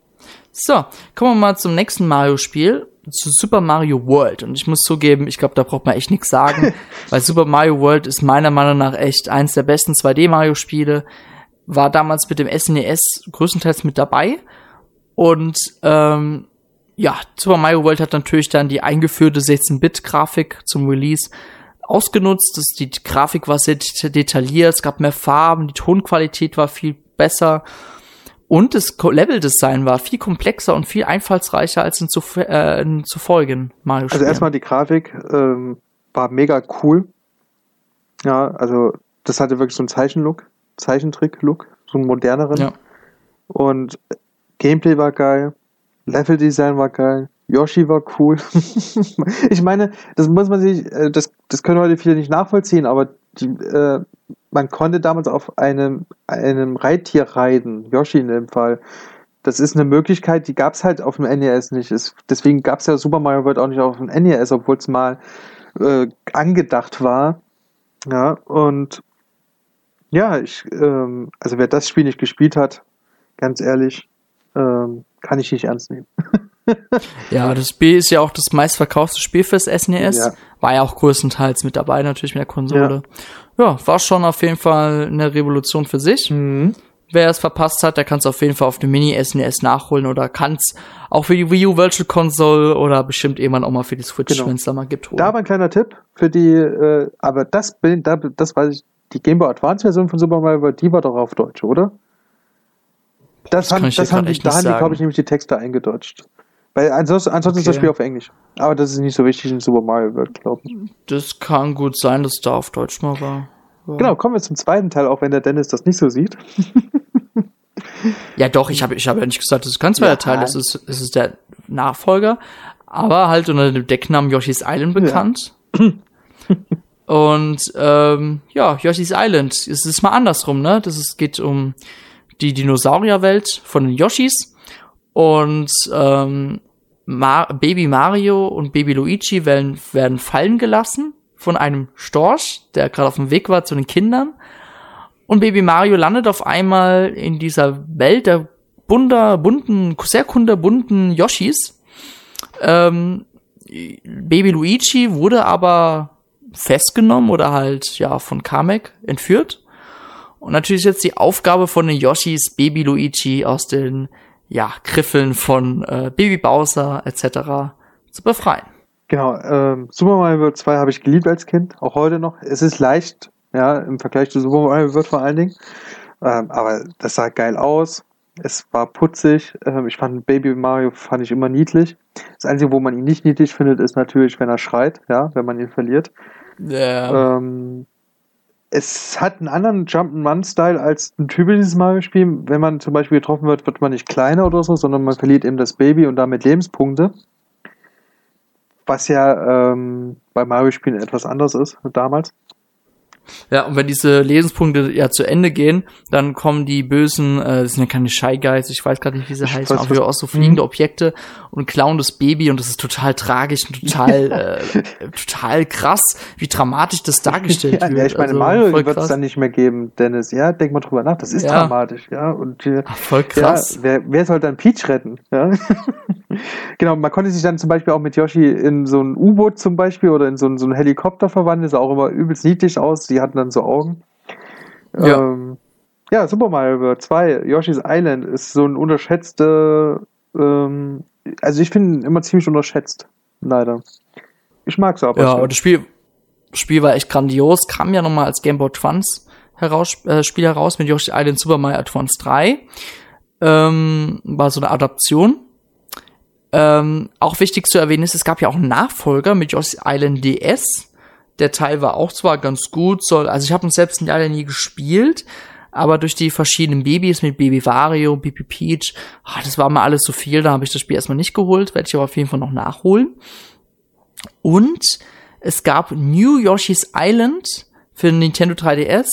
A: So, kommen wir mal zum nächsten Mario-Spiel, zu Super Mario World. Und ich muss zugeben, ich glaube, da braucht man echt nichts sagen, weil Super Mario World ist meiner Meinung nach echt eins der besten 2D-Mario-Spiele war damals mit dem SNES e größtenteils mit dabei. Und ähm, ja, Super Mario World hat natürlich dann die eingeführte 16-Bit-Grafik zum Release ausgenutzt. Das, die Grafik war sehr detailliert, es gab mehr Farben, die Tonqualität war viel besser. Und das Level-Design war viel komplexer und viel einfallsreicher als in, zuf äh, in zuvorigen
B: Mario-Spielen. Also erstmal die Grafik ähm, war mega cool. Ja, also das hatte wirklich so einen Zeichenlook. Zeichentrick-Look, so einen moderneren. Ja. Und Gameplay war geil, Level-Design war geil, Yoshi war cool. ich meine, das muss man sich, äh, das, das können heute viele nicht nachvollziehen, aber die, äh, man konnte damals auf einem, einem Reittier reiten, Yoshi in dem Fall. Das ist eine Möglichkeit, die gab es halt auf dem NES nicht. Es, deswegen gab es ja Super Mario World auch nicht auf dem NES, obwohl es mal äh, angedacht war. Ja, und ja, ich, ähm, also wer das Spiel nicht gespielt hat, ganz ehrlich, ähm, kann ich nicht ernst nehmen.
A: ja, das Spiel ist ja auch das meistverkaufte Spiel fürs SNES. Ja. War ja auch größtenteils mit dabei, natürlich mit der Konsole. Ja, ja war schon auf jeden Fall eine Revolution für sich. Mhm. Wer es verpasst hat, der kann es auf jeden Fall auf dem Mini-SNES nachholen oder kann es auch für die Wii U Virtual Console oder bestimmt irgendwann auch mal für die Switch, genau. wenn es da mal gibt.
B: Holen. Da aber ein kleiner Tipp für die, äh, aber das, das weiß ich die Game Boy Advance Version von Super Mario World, die war doch auf Deutsch, oder? Das, das, haben, das haben die, da haben die, glaube ich, nämlich die Texte eingedeutscht. Weil ansonsten, ansonsten okay. ist das Spiel auf Englisch. Aber das ist nicht so wichtig in Super Mario World, glaube ich.
A: Das kann gut sein, dass da auf Deutsch mal war.
B: Ja. Genau, kommen wir zum zweiten Teil, auch wenn der Dennis das nicht so sieht.
A: ja, doch, ich habe ich hab ja nicht gesagt, das ist kein zweiter ja. Teil, das ist, das ist der Nachfolger, aber halt unter dem Decknamen Yoshi's Island bekannt. Ja. Und ähm, ja, Yoshi's Island. Es ist mal andersrum, ne? Das ist, geht um die Dinosaurierwelt von den Yoshis. Und ähm, Mar Baby Mario und Baby Luigi werden, werden fallen gelassen von einem Storch, der gerade auf dem Weg war zu den Kindern. Und Baby Mario landet auf einmal in dieser Welt der bunter, bunten, sehr kunterbunten Yoshis. Ähm, Baby Luigi wurde aber festgenommen oder halt ja von Kamek entführt. Und natürlich ist jetzt die Aufgabe von den Yoshis Baby Luigi aus den ja Griffeln von äh, Baby Bowser etc. zu befreien.
B: Genau, ähm, Super Mario World 2 habe ich geliebt als Kind, auch heute noch. Es ist leicht, ja, im Vergleich zu Super Mario World vor allen Dingen. Ähm, aber das sah geil aus. Es war putzig. Ähm, ich fand Baby Mario fand ich immer niedlich. Das Einzige, wo man ihn nicht niedlich findet, ist natürlich, wenn er schreit, ja, wenn man ihn verliert.
A: Yeah.
B: Ähm, es hat einen anderen Jump'n'Run-Style als ein typisches Mario-Spiel. Wenn man zum Beispiel getroffen wird, wird man nicht kleiner oder so, sondern man verliert eben das Baby und damit Lebenspunkte. Was ja ähm, bei Mario-Spielen etwas anders ist damals.
A: Ja, und wenn diese Lebenspunkte ja zu Ende gehen, dann kommen die bösen, äh, das sind ja keine Shy Guys, ich weiß gerade nicht, wie sie heißen, aber auch so fliegende mhm. Objekte und klauen das Baby und das ist total tragisch und total, äh, total krass, wie dramatisch das dargestellt
B: ja,
A: wird.
B: Ja, ich meine, also, Mario wird es dann nicht mehr geben, Dennis. Ja, denk mal drüber nach, das ist ja. dramatisch, ja. Und äh,
A: Ach, voll krass.
B: Ja, wer, wer soll dann Peach retten? Ja. genau, man konnte sich dann zum Beispiel auch mit Yoshi in so ein U-Boot zum Beispiel oder in so ein, so ein Helikopter verwandeln, sah auch immer übelst niedlich aus. Die hatten dann so Augen. Ja. Ähm, ja, Super Mario World 2, Yoshi's Island ist so ein unterschätzter, ähm, also ich finde ihn immer ziemlich unterschätzt, leider. Ich mag es aber.
A: Ja, aber das Spiel, Spiel war echt grandios, kam ja nochmal als Game Boy Advance heraus, äh, Spiel heraus mit Yoshi's Island Super Mario Advance 3. Ähm, war so eine Adaption Ähm, auch wichtig zu erwähnen ist, es gab ja auch einen Nachfolger mit Yoshi's Island DS. Der Teil war auch zwar ganz gut, soll, also ich habe ihn selbst leider nie gespielt, aber durch die verschiedenen Babys mit Baby Wario, Baby Peach, ach, das war mal alles so viel, da habe ich das Spiel erstmal nicht geholt, werde ich aber auf jeden Fall noch nachholen. Und es gab New Yoshi's Island für Nintendo 3DS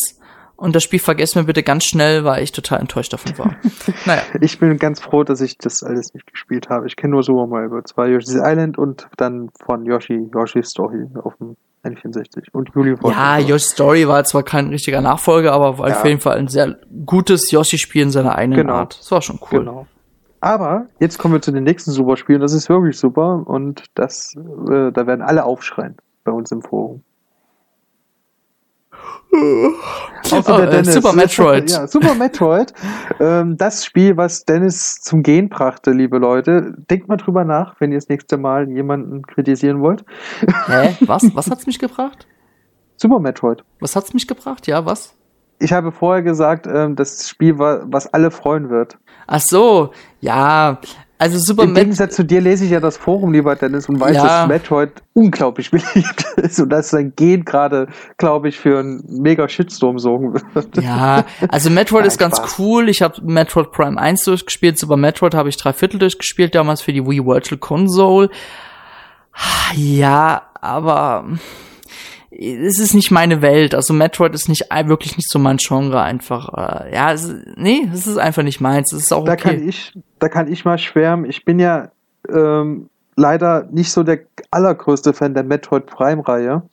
A: und das Spiel vergessen wir bitte ganz schnell, weil ich total enttäuscht davon war.
B: naja. Ich bin ganz froh, dass ich das alles nicht gespielt habe. Ich kenne nur Super Mario 2, Yoshi's Island und dann von Yoshi, Yoshi's Story auf dem N64 und
A: Juli Ja, Yoshi's Story war zwar kein richtiger Nachfolger, aber war ja. auf jeden Fall ein sehr gutes Yoshi-Spiel in seiner eigenen genau. Art. Das war schon cool. Genau.
B: Aber jetzt kommen wir zu den nächsten super Spielen. Das ist wirklich super und das, äh, da werden alle aufschreien bei uns im Forum.
A: Außer oh, Dennis. Super Metroid.
B: Ja, Super Metroid. ähm, das Spiel, was Dennis zum Gehen brachte, liebe Leute. Denkt mal drüber nach, wenn ihr das nächste Mal jemanden kritisieren wollt.
A: Hä? Was? Was hat's mich gebracht?
B: Super Metroid.
A: Was hat's mich gebracht? Ja, was?
B: Ich habe vorher gesagt, ähm, das Spiel war, was alle freuen wird.
A: Ach so, ja, also Super
B: Im Gegensatz zu dir lese ich ja das Forum, lieber Dennis, und weiß, ja. dass Metroid unglaublich beliebt ist und dass sein Gen gerade, glaube ich, für einen mega Shitstorm sorgen wird.
A: Ja, also Metroid Nein, ist ganz Spaß. cool. Ich habe Metroid Prime 1 durchgespielt, Super Metroid habe ich drei Viertel durchgespielt, damals für die Wii Virtual Console. Ja, aber es ist nicht meine Welt. Also Metroid ist nicht wirklich nicht so mein Genre einfach. Äh, ja, es, nee, es ist einfach nicht meins. Es ist auch okay.
B: Da kann ich, da kann ich mal schwärmen. Ich bin ja ähm, leider nicht so der allergrößte Fan der Metroid Prime Reihe.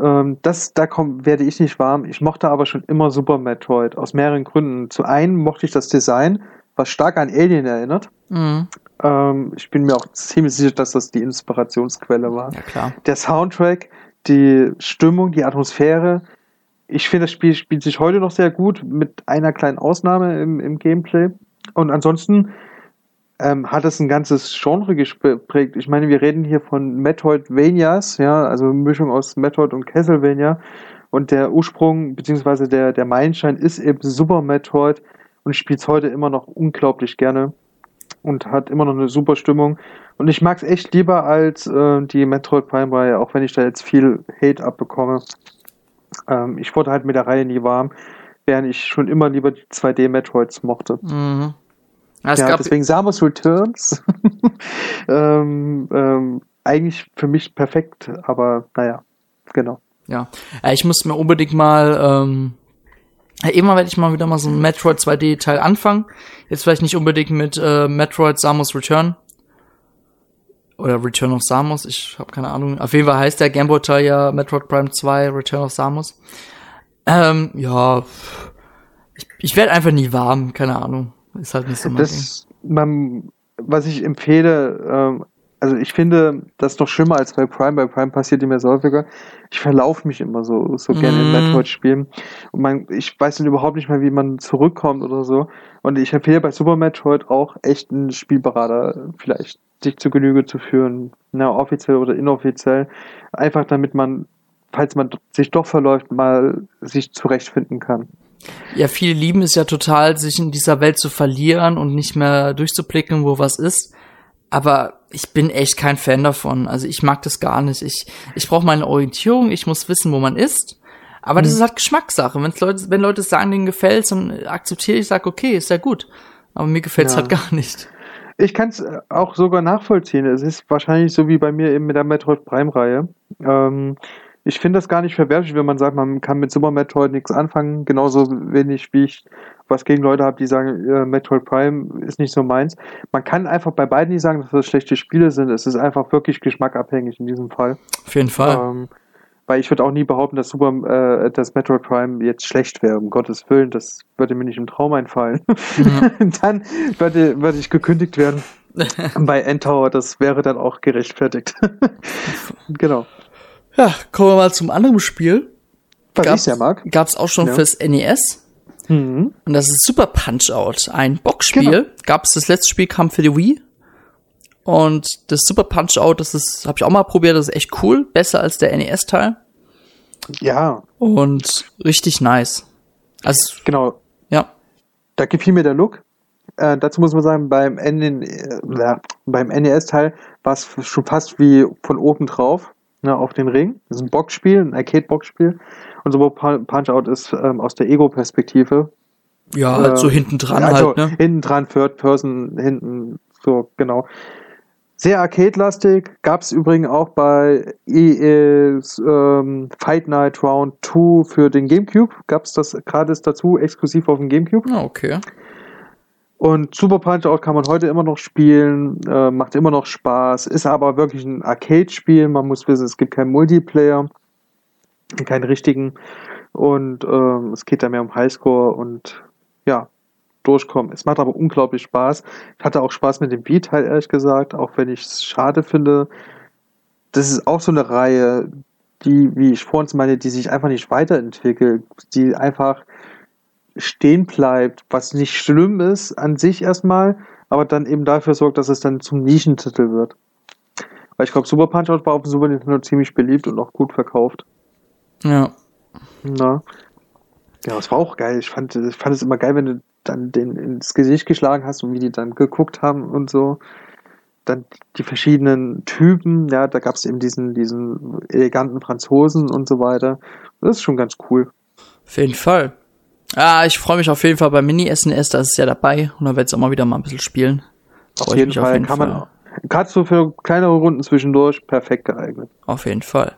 B: Ähm, das, da komm, werde ich nicht warm. Ich mochte aber schon immer Super Metroid aus mehreren Gründen. Zu einen mochte ich das Design, was stark an Alien erinnert. Mhm. Ähm, ich bin mir auch ziemlich sicher, dass das die Inspirationsquelle war.
A: Ja, klar.
B: Der Soundtrack die Stimmung, die Atmosphäre. Ich finde, das Spiel spielt sich heute noch sehr gut, mit einer kleinen Ausnahme im, im Gameplay. Und ansonsten ähm, hat es ein ganzes Genre geprägt. Ich meine, wir reden hier von Metroidvanias, ja, also Mischung aus Metroid und Castlevania. Und der Ursprung, beziehungsweise der, der Meilenstein ist eben Super Metroid und ich spiele es heute immer noch unglaublich gerne und hat immer noch eine super Stimmung. Und ich mag es echt lieber als äh, die Metroid Prime Reihe, auch wenn ich da jetzt viel Hate abbekomme. Ähm, ich wurde halt mit der Reihe nie warm, während ich schon immer lieber die 2D Metroids mochte. Mhm. Ja, deswegen Samus Returns. ähm, ähm, eigentlich für mich perfekt, aber naja, genau.
A: Ja, äh, ich muss mir unbedingt mal ähm, Immer werde ich mal wieder mal so ein Metroid 2D Teil anfangen. Jetzt vielleicht nicht unbedingt mit äh, Metroid Samus Return. Oder Return of Samus, ich habe keine Ahnung. Auf jeden Fall heißt der Gameboy Teil ja Metroid Prime 2 Return of Samus. Ähm, ja, ich, ich werde einfach nie warm, keine Ahnung. Ist halt nicht so mein
B: das, Ding. Man, was ich empfehle, ähm, also ich finde das noch schlimmer als bei Prime. Bei Prime passiert immer so häufiger. Ich verlaufe mich immer so, so mm. gerne in mhm. Metroid-Spielen. Und man, ich weiß dann überhaupt nicht mehr, wie man zurückkommt oder so. Und ich empfehle bei Super Metroid auch echt einen Spielberater vielleicht sich zu Genüge zu führen. Na, offiziell oder inoffiziell. Einfach damit man, falls man sich doch verläuft, mal sich zurechtfinden kann.
A: Ja, viele lieben es ja total, sich in dieser Welt zu verlieren und nicht mehr durchzublicken, wo was ist. Aber ich bin echt kein Fan davon. Also ich mag das gar nicht. Ich, ich brauche meine Orientierung, ich muss wissen, wo man ist. Aber mhm. das ist halt Geschmackssache. Wenn's Leute, wenn Leute sagen, denen gefällt's, dann akzeptiere ich, sag, okay, ist ja gut. Aber mir gefällt's ja. halt gar nicht.
B: Ich kann es auch sogar nachvollziehen. Es ist wahrscheinlich so wie bei mir eben mit der Metroid Prime-Reihe. Ähm, ich finde das gar nicht verwerflich, wenn man sagt, man kann mit Super Metroid nichts anfangen. Genauso wenig wie ich was gegen Leute habe, die sagen, äh, Metroid Prime ist nicht so meins. Man kann einfach bei beiden nicht sagen, dass das schlechte Spiele sind. Es ist einfach wirklich geschmackabhängig in diesem Fall.
A: Auf jeden Fall. Ähm,
B: weil ich würde auch nie behaupten, dass Super, äh, dass Metroid Prime jetzt schlecht wäre, um Gottes Willen. Das würde mir nicht im Traum einfallen. Mhm. dann würde, würde ich gekündigt werden bei Endtower. Das wäre dann auch gerechtfertigt. genau.
A: Ja, kommen wir mal zum anderen Spiel.
B: Was gab's, ich ja mag.
A: Gab's auch schon ja. fürs NES. Mhm. Und das ist Super Punch Out, ein Boxspiel. Genau. Gab es das letzte Spiel kam für die Wii. Und das Super Punch Out, das ist, habe ich auch mal probiert, das ist echt cool, besser als der NES-Teil.
B: Ja.
A: Und richtig nice. Also
B: genau.
A: Ja.
B: Da gefiel mir der Look. Äh, dazu muss man sagen, beim, N äh, beim NES-Teil war es schon fast wie von oben drauf, ne, auf den Ring. Das ist ein Boxspiel, ein Arcade-Boxspiel. Und so Punch-Out ist ähm, aus der Ego-Perspektive.
A: Ja, halt äh, so hinten dran also, halt, ne?
B: Hinten dran, Third Person, hinten, so, genau. Sehr arcade-lastig, gab es übrigens auch bei EA's ähm, Fight Night Round 2 für den Gamecube. Gab es das gratis dazu, exklusiv auf dem Gamecube.
A: Ah, okay.
B: Und Super Punch-Out kann man heute immer noch spielen, äh, macht immer noch Spaß, ist aber wirklich ein Arcade-Spiel. Man muss wissen, es gibt keinen Multiplayer, keinen richtigen. Und äh, es geht da mehr um Highscore und ja, durchkommen. Es macht aber unglaublich Spaß. Ich hatte auch Spaß mit dem Beat-Teil, ehrlich gesagt, auch wenn ich es schade finde. Das ist auch so eine Reihe, die, wie ich vorhin meine, die sich einfach nicht weiterentwickelt, die einfach stehen bleibt, was nicht schlimm ist an sich erstmal, aber dann eben dafür sorgt, dass es dann zum Nischentitel wird. Weil ich glaube, Super Punch-Out war auf dem Super Nintendo ziemlich beliebt und auch gut verkauft.
A: Ja.
B: Na. Ja, es war auch geil. Ich fand, ich fand es immer geil, wenn du dann den ins Gesicht geschlagen hast und wie die dann geguckt haben und so. Dann die verschiedenen Typen, ja, da gab es eben diesen, diesen eleganten Franzosen und so weiter. Das ist schon ganz cool.
A: Auf jeden Fall. Ah, ich freue mich auf jeden Fall beim Mini-SNES, da ist es ja dabei und da werde ich auch mal wieder mal ein bisschen spielen.
B: Auf jeden, Fall, auf jeden kann Fall. man, gerade so für kleinere Runden zwischendurch perfekt geeignet.
A: Auf jeden Fall.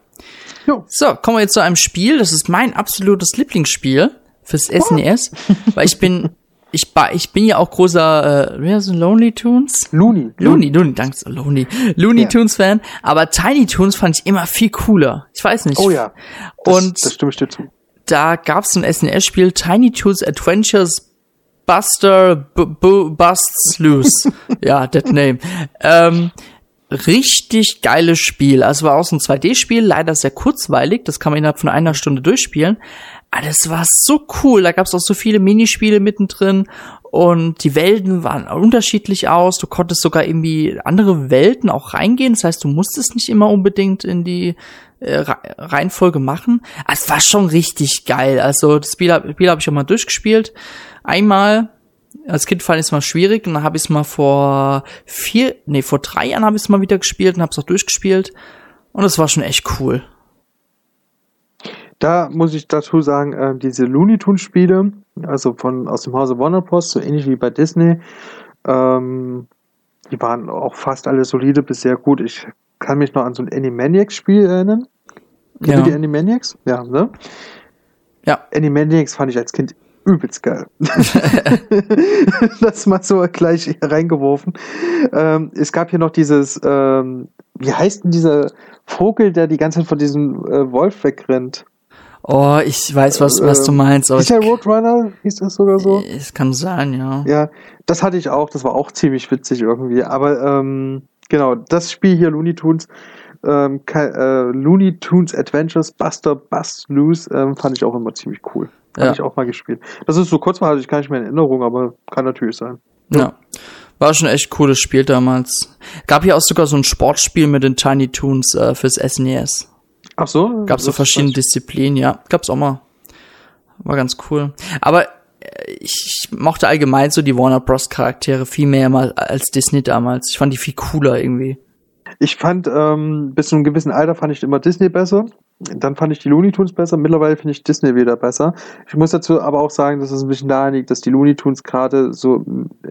A: Jo. So, kommen wir jetzt zu einem Spiel, das ist mein absolutes Lieblingsspiel fürs SNES, weil ich bin ich, ich bin ja auch großer, äh, wer ist Lonely Tunes?
B: Looney.
A: Looney, Looney, danke, Looney. Looney ja. Tunes Fan. Aber Tiny Tunes fand ich immer viel cooler. Ich weiß nicht.
B: Oh ja.
A: Das, und
B: das stimme ich dir zu.
A: Da gab es ein SNES-Spiel, Tiny Tunes Adventures Buster B B Busts Loose. ja, that name. Ähm, richtig geiles Spiel. Also war auch so ein 2D-Spiel, leider sehr kurzweilig. Das kann man innerhalb von einer Stunde durchspielen. Aber das war so cool. Da gab es auch so viele Minispiele mittendrin und die Welten waren unterschiedlich aus. Du konntest sogar irgendwie andere Welten auch reingehen. Das heißt, du musstest nicht immer unbedingt in die äh, Reihenfolge machen. Es war schon richtig geil. Also das Spiel, Spiel habe ich auch mal durchgespielt. Einmal als Kind fand ich es mal schwierig und dann habe ich es mal vor vier, nee, vor drei Jahren habe ich es mal wieder gespielt und habe es auch durchgespielt. Und es war schon echt cool.
B: Da muss ich dazu sagen, äh, diese Looney Tunes Spiele, also von aus dem Hause Warner Bros., so ähnlich wie bei Disney, ähm, die waren auch fast alle solide bis sehr gut. Ich kann mich noch an so ein Animaniacs Spiel erinnern. Kennt ja. die Animaniacs? Ja, ne?
A: Ja.
B: Animaniacs fand ich als Kind übelst geil. das mal so gleich reingeworfen. Ähm, es gab hier noch dieses, ähm, wie heißt denn dieser Vogel, der die ganze Zeit von diesem äh, Wolf wegrennt?
A: Oh, ich weiß, was, was du ähm, meinst.
B: Ist der Roadrunner? Hieß das sogar so?
A: Es kann sein, ja.
B: Ja, das hatte ich auch. Das war auch ziemlich witzig irgendwie. Aber ähm, genau, das Spiel hier, Looney Tunes, ähm, äh, Looney Tunes Adventures Buster Bust Loose, ähm, fand ich auch immer ziemlich cool. Habe ja. ich auch mal gespielt. Das ist so kurz hatte ich gar nicht mehr in Erinnerung, aber kann natürlich sein.
A: Ja. ja. War schon echt cooles Spiel damals. Gab hier auch sogar so ein Sportspiel mit den Tiny Toons äh, fürs SNES.
B: E Ach so?
A: Gab so verschiedene Disziplinen, ja. Gab's auch mal. War ganz cool. Aber äh, ich mochte allgemein so die Warner Bros. Charaktere viel mehr mal als Disney damals. Ich fand die viel cooler irgendwie.
B: Ich fand, ähm, bis zu einem gewissen Alter fand ich immer Disney besser. Dann fand ich die Looney Tunes besser. Mittlerweile finde ich Disney wieder besser. Ich muss dazu aber auch sagen, dass es ein bisschen daran liegt, dass die Looney Tunes gerade so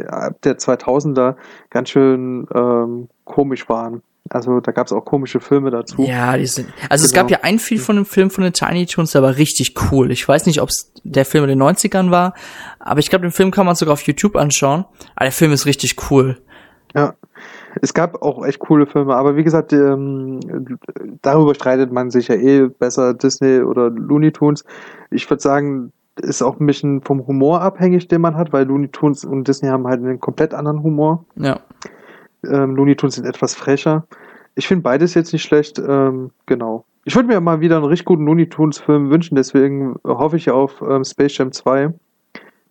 B: ab der 2000er ganz schön ähm, komisch waren. Also da gab es auch komische Filme dazu.
A: Ja, die sind. Also genau. es gab genau. ja ein viel von dem Film von den Tiny Tunes, der war richtig cool. Ich weiß nicht, ob es der Film in den 90ern war, aber ich glaube, den Film kann man sogar auf YouTube anschauen. Aber der Film ist richtig cool.
B: Ja. Es gab auch echt coole Filme, aber wie gesagt, ähm, darüber streitet man sich ja eh besser Disney oder Looney Tunes. Ich würde sagen, ist auch ein bisschen vom Humor abhängig, den man hat, weil Looney Tunes und Disney haben halt einen komplett anderen Humor.
A: Ja.
B: Ähm, Looney Tunes sind etwas frecher. Ich finde beides jetzt nicht schlecht, ähm, genau. Ich würde mir mal wieder einen richtig guten Looney Tunes Film wünschen, deswegen hoffe ich auf ähm, Space Jam 2,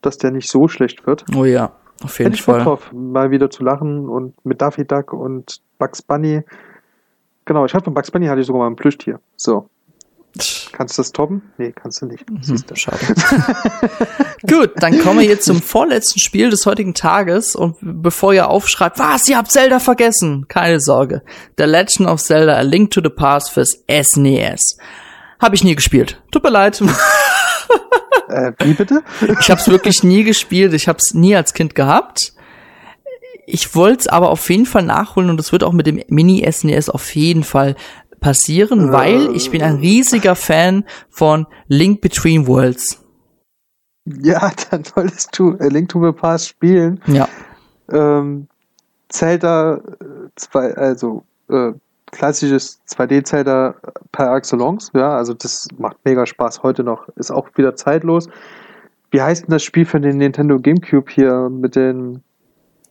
B: dass der nicht so schlecht wird.
A: Oh ja. Auf jeden
B: Hätte ich
A: Fall.
B: Bock drauf, mal wieder zu lachen und mit Daffy Duck und Bugs Bunny. Genau, ich hatte von Bugs Bunny hatte ich sogar mal ein Plüschtier. So. Kannst du das toppen? Nee, kannst du nicht.
A: Mhm, Siehst du. Schade. Gut, dann kommen wir jetzt zum vorletzten Spiel des heutigen Tages und bevor ihr aufschreibt, was, ihr habt Zelda vergessen, keine Sorge. The Legend of Zelda A Link to the Past fürs SNES. Habe ich nie gespielt. Tut mir leid.
B: äh, wie bitte?
A: ich habe es wirklich nie gespielt. Ich habe es nie als Kind gehabt. Ich wollte es aber auf jeden Fall nachholen und es wird auch mit dem Mini-SNES auf jeden Fall passieren, weil ich bin ein riesiger Fan von Link Between Worlds.
B: Ja, dann solltest du A Link to the Past spielen.
A: Ja.
B: Ähm, Zelda, zwei, also äh, klassisches 2D-Zelda per excellence, ja, also das macht mega Spaß heute noch, ist auch wieder zeitlos. Wie heißt denn das Spiel für den Nintendo GameCube hier mit den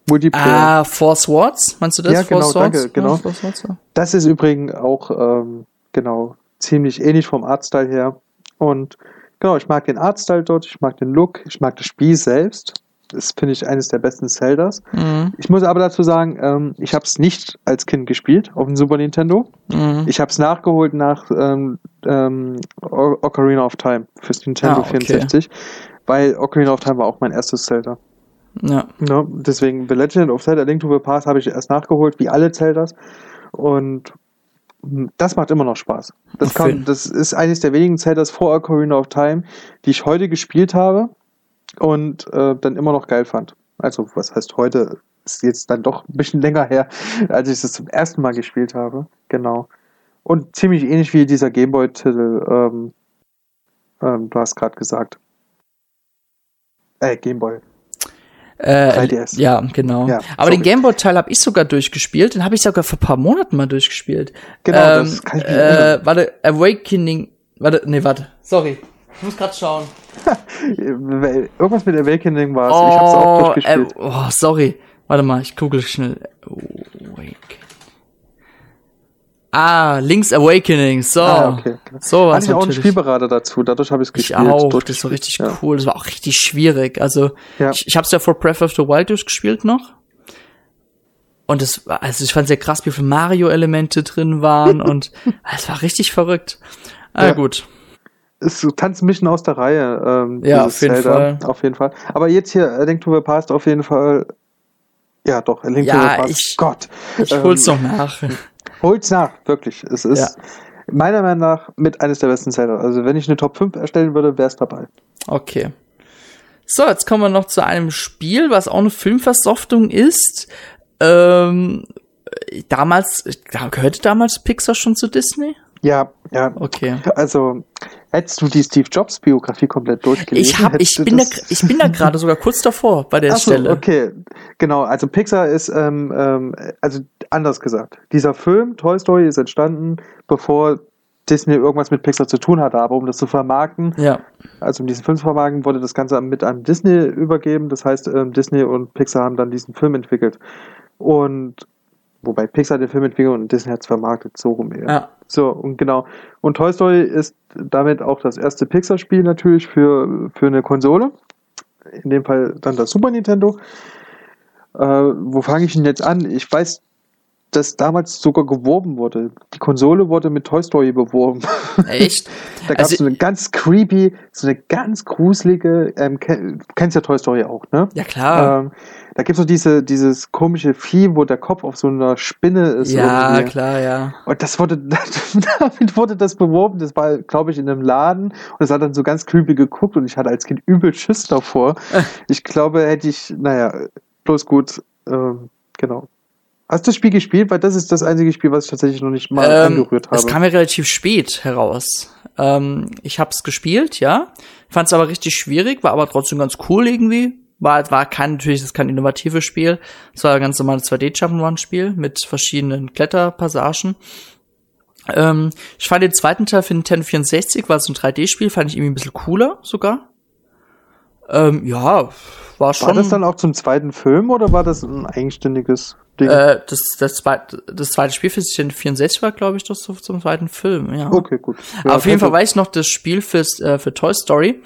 A: Multiplayer. Ah, Four Swords, meinst du das?
B: Ja, genau, Four Swords? danke, genau. Ja, Swords, ja. Das ist übrigens auch, ähm, genau, ziemlich ähnlich vom Artstyle her. Und genau, ich mag den Artstyle dort, ich mag den Look, ich mag das Spiel selbst. Das finde ich eines der besten Zeldas. Mhm. Ich muss aber dazu sagen, ähm, ich habe es nicht als Kind gespielt auf dem Super Nintendo. Mhm. Ich habe es nachgeholt nach ähm, ähm, Ocarina of Time fürs Nintendo ah, okay. 64, weil Ocarina of Time war auch mein erstes Zelda. Ja. ja. Deswegen The Legend of Zelda Link to the Past habe ich erst nachgeholt, wie alle Zeldas. Und das macht immer noch Spaß. Das, kann, das ist eines der wenigen Zeldas vor Ocarina of Time, die ich heute gespielt habe und äh, dann immer noch geil fand. Also, was heißt heute? Ist jetzt dann doch ein bisschen länger her, als ich das zum ersten Mal gespielt habe. Genau. Und ziemlich ähnlich wie dieser Gameboy-Titel, ähm, ähm, du hast gerade gesagt. Äh, Gameboy.
A: Äh, 3DS. Ja, genau. Ja, Aber sorry. den Gameboy-Teil habe ich sogar durchgespielt. Den habe ich sogar vor paar Monaten mal durchgespielt. Genau, ähm, das kann ich mir äh, Warte, Awakening. Warte, nee, warte. Sorry. Ich muss gerade schauen.
B: Irgendwas mit Awakening war es. Oh, ich hab's auch durchgespielt.
A: Äh, oh, sorry. Warte mal, ich google schnell. Awakening. Ah, Link's Awakening, so. Ah, okay.
B: So was Hatte ich auch einen Spielberater dazu, dadurch habe ich es gespielt. Ich
A: auch, das war richtig ja. cool, das war auch richtig schwierig. Also, ja. ich, ich habe es ja vor Breath of the Wild durchgespielt noch. Und es war, also ich fand sehr krass, wie viele Mario-Elemente drin waren und es war richtig verrückt. Ah, ja. gut.
B: Es tanzt ein bisschen aus der Reihe. Ähm,
A: ja, auf jeden Zelda, Fall.
B: Auf jeden Fall. Aber jetzt hier, A Link to the Past auf jeden Fall. Ja, doch, A Link
A: ja,
B: to the Past.
A: Ich, Gott. Ich hol's ähm, noch nach.
B: Holt's nach, wirklich. Es ist ja. meiner Meinung nach mit eines der besten Zelda. Also wenn ich eine Top 5 erstellen würde, wäre es dabei.
A: Okay. So, jetzt kommen wir noch zu einem Spiel, was auch eine Filmversoftung ist. Ähm, damals, gehörte damals Pixar schon zu Disney?
B: Ja, ja.
A: Okay.
B: Also, hättest du die Steve Jobs Biografie komplett durchgelesen?
A: Ich hab, ich bin, da, ich bin da gerade sogar kurz davor bei der Ach so, Stelle.
B: Okay, genau. Also Pixar ist, ähm, ähm, also anders gesagt, dieser Film Toy Story ist entstanden, bevor Disney irgendwas mit Pixar zu tun hatte, aber um das zu vermarkten,
A: ja.
B: also um diesen Film zu vermarkten, wurde das Ganze mit an Disney übergeben. Das heißt, ähm, Disney und Pixar haben dann diesen Film entwickelt. Und wobei Pixar den Film entwickelt und Disney hat es vermarktet, so rum eher. Ja. So, und genau. Und Toy Story ist damit auch das erste Pixar-Spiel natürlich für, für eine Konsole. In dem Fall dann das Super Nintendo. Äh, wo fange ich denn jetzt an? Ich weiß, dass damals sogar geworben wurde. Die Konsole wurde mit Toy Story beworben.
A: Echt?
B: da gab es also, so eine ganz creepy, so eine ganz gruselige, ähm, du kennst ja Toy Story auch, ne?
A: Ja, klar.
B: Ähm, da gibt's so diese, dieses komische Vieh, wo der Kopf auf so einer Spinne ist.
A: Ja, irgendwie. klar, ja.
B: Und das wurde, damit wurde das beworben. Das war, glaube ich, in einem Laden. Und es hat dann so ganz creepy geguckt und ich hatte als Kind übel Schiss davor. ich glaube, hätte ich, naja, bloß gut, ähm, genau. Hast du das Spiel gespielt? Weil das ist das einzige Spiel, was ich tatsächlich noch nicht mal ähm, angerührt habe.
A: Es kam ja relativ spät heraus. Ähm, ich habe es gespielt, ja. Fand es aber richtig schwierig, war aber trotzdem ganz cool irgendwie war, war kein, natürlich, das ist kein innovatives Spiel. Es war ein ganz normales 2D Jump'n'Run-Spiel mit verschiedenen Kletterpassagen. Ähm, ich fand den zweiten Teil für Nintendo 64, war so ein 3D-Spiel, fand ich irgendwie ein bisschen cooler sogar. Ähm, ja, war schon.
B: War das dann auch zum zweiten Film oder war das ein eigenständiges
A: Ding? Äh, das, das, zweite, das zweite Spiel für Nintendo 64 war, glaube ich, das zum zweiten Film, ja.
B: Okay, gut.
A: Ja, auf jeden Fall weiß ich noch das Spiel fürs, äh, für Toy Story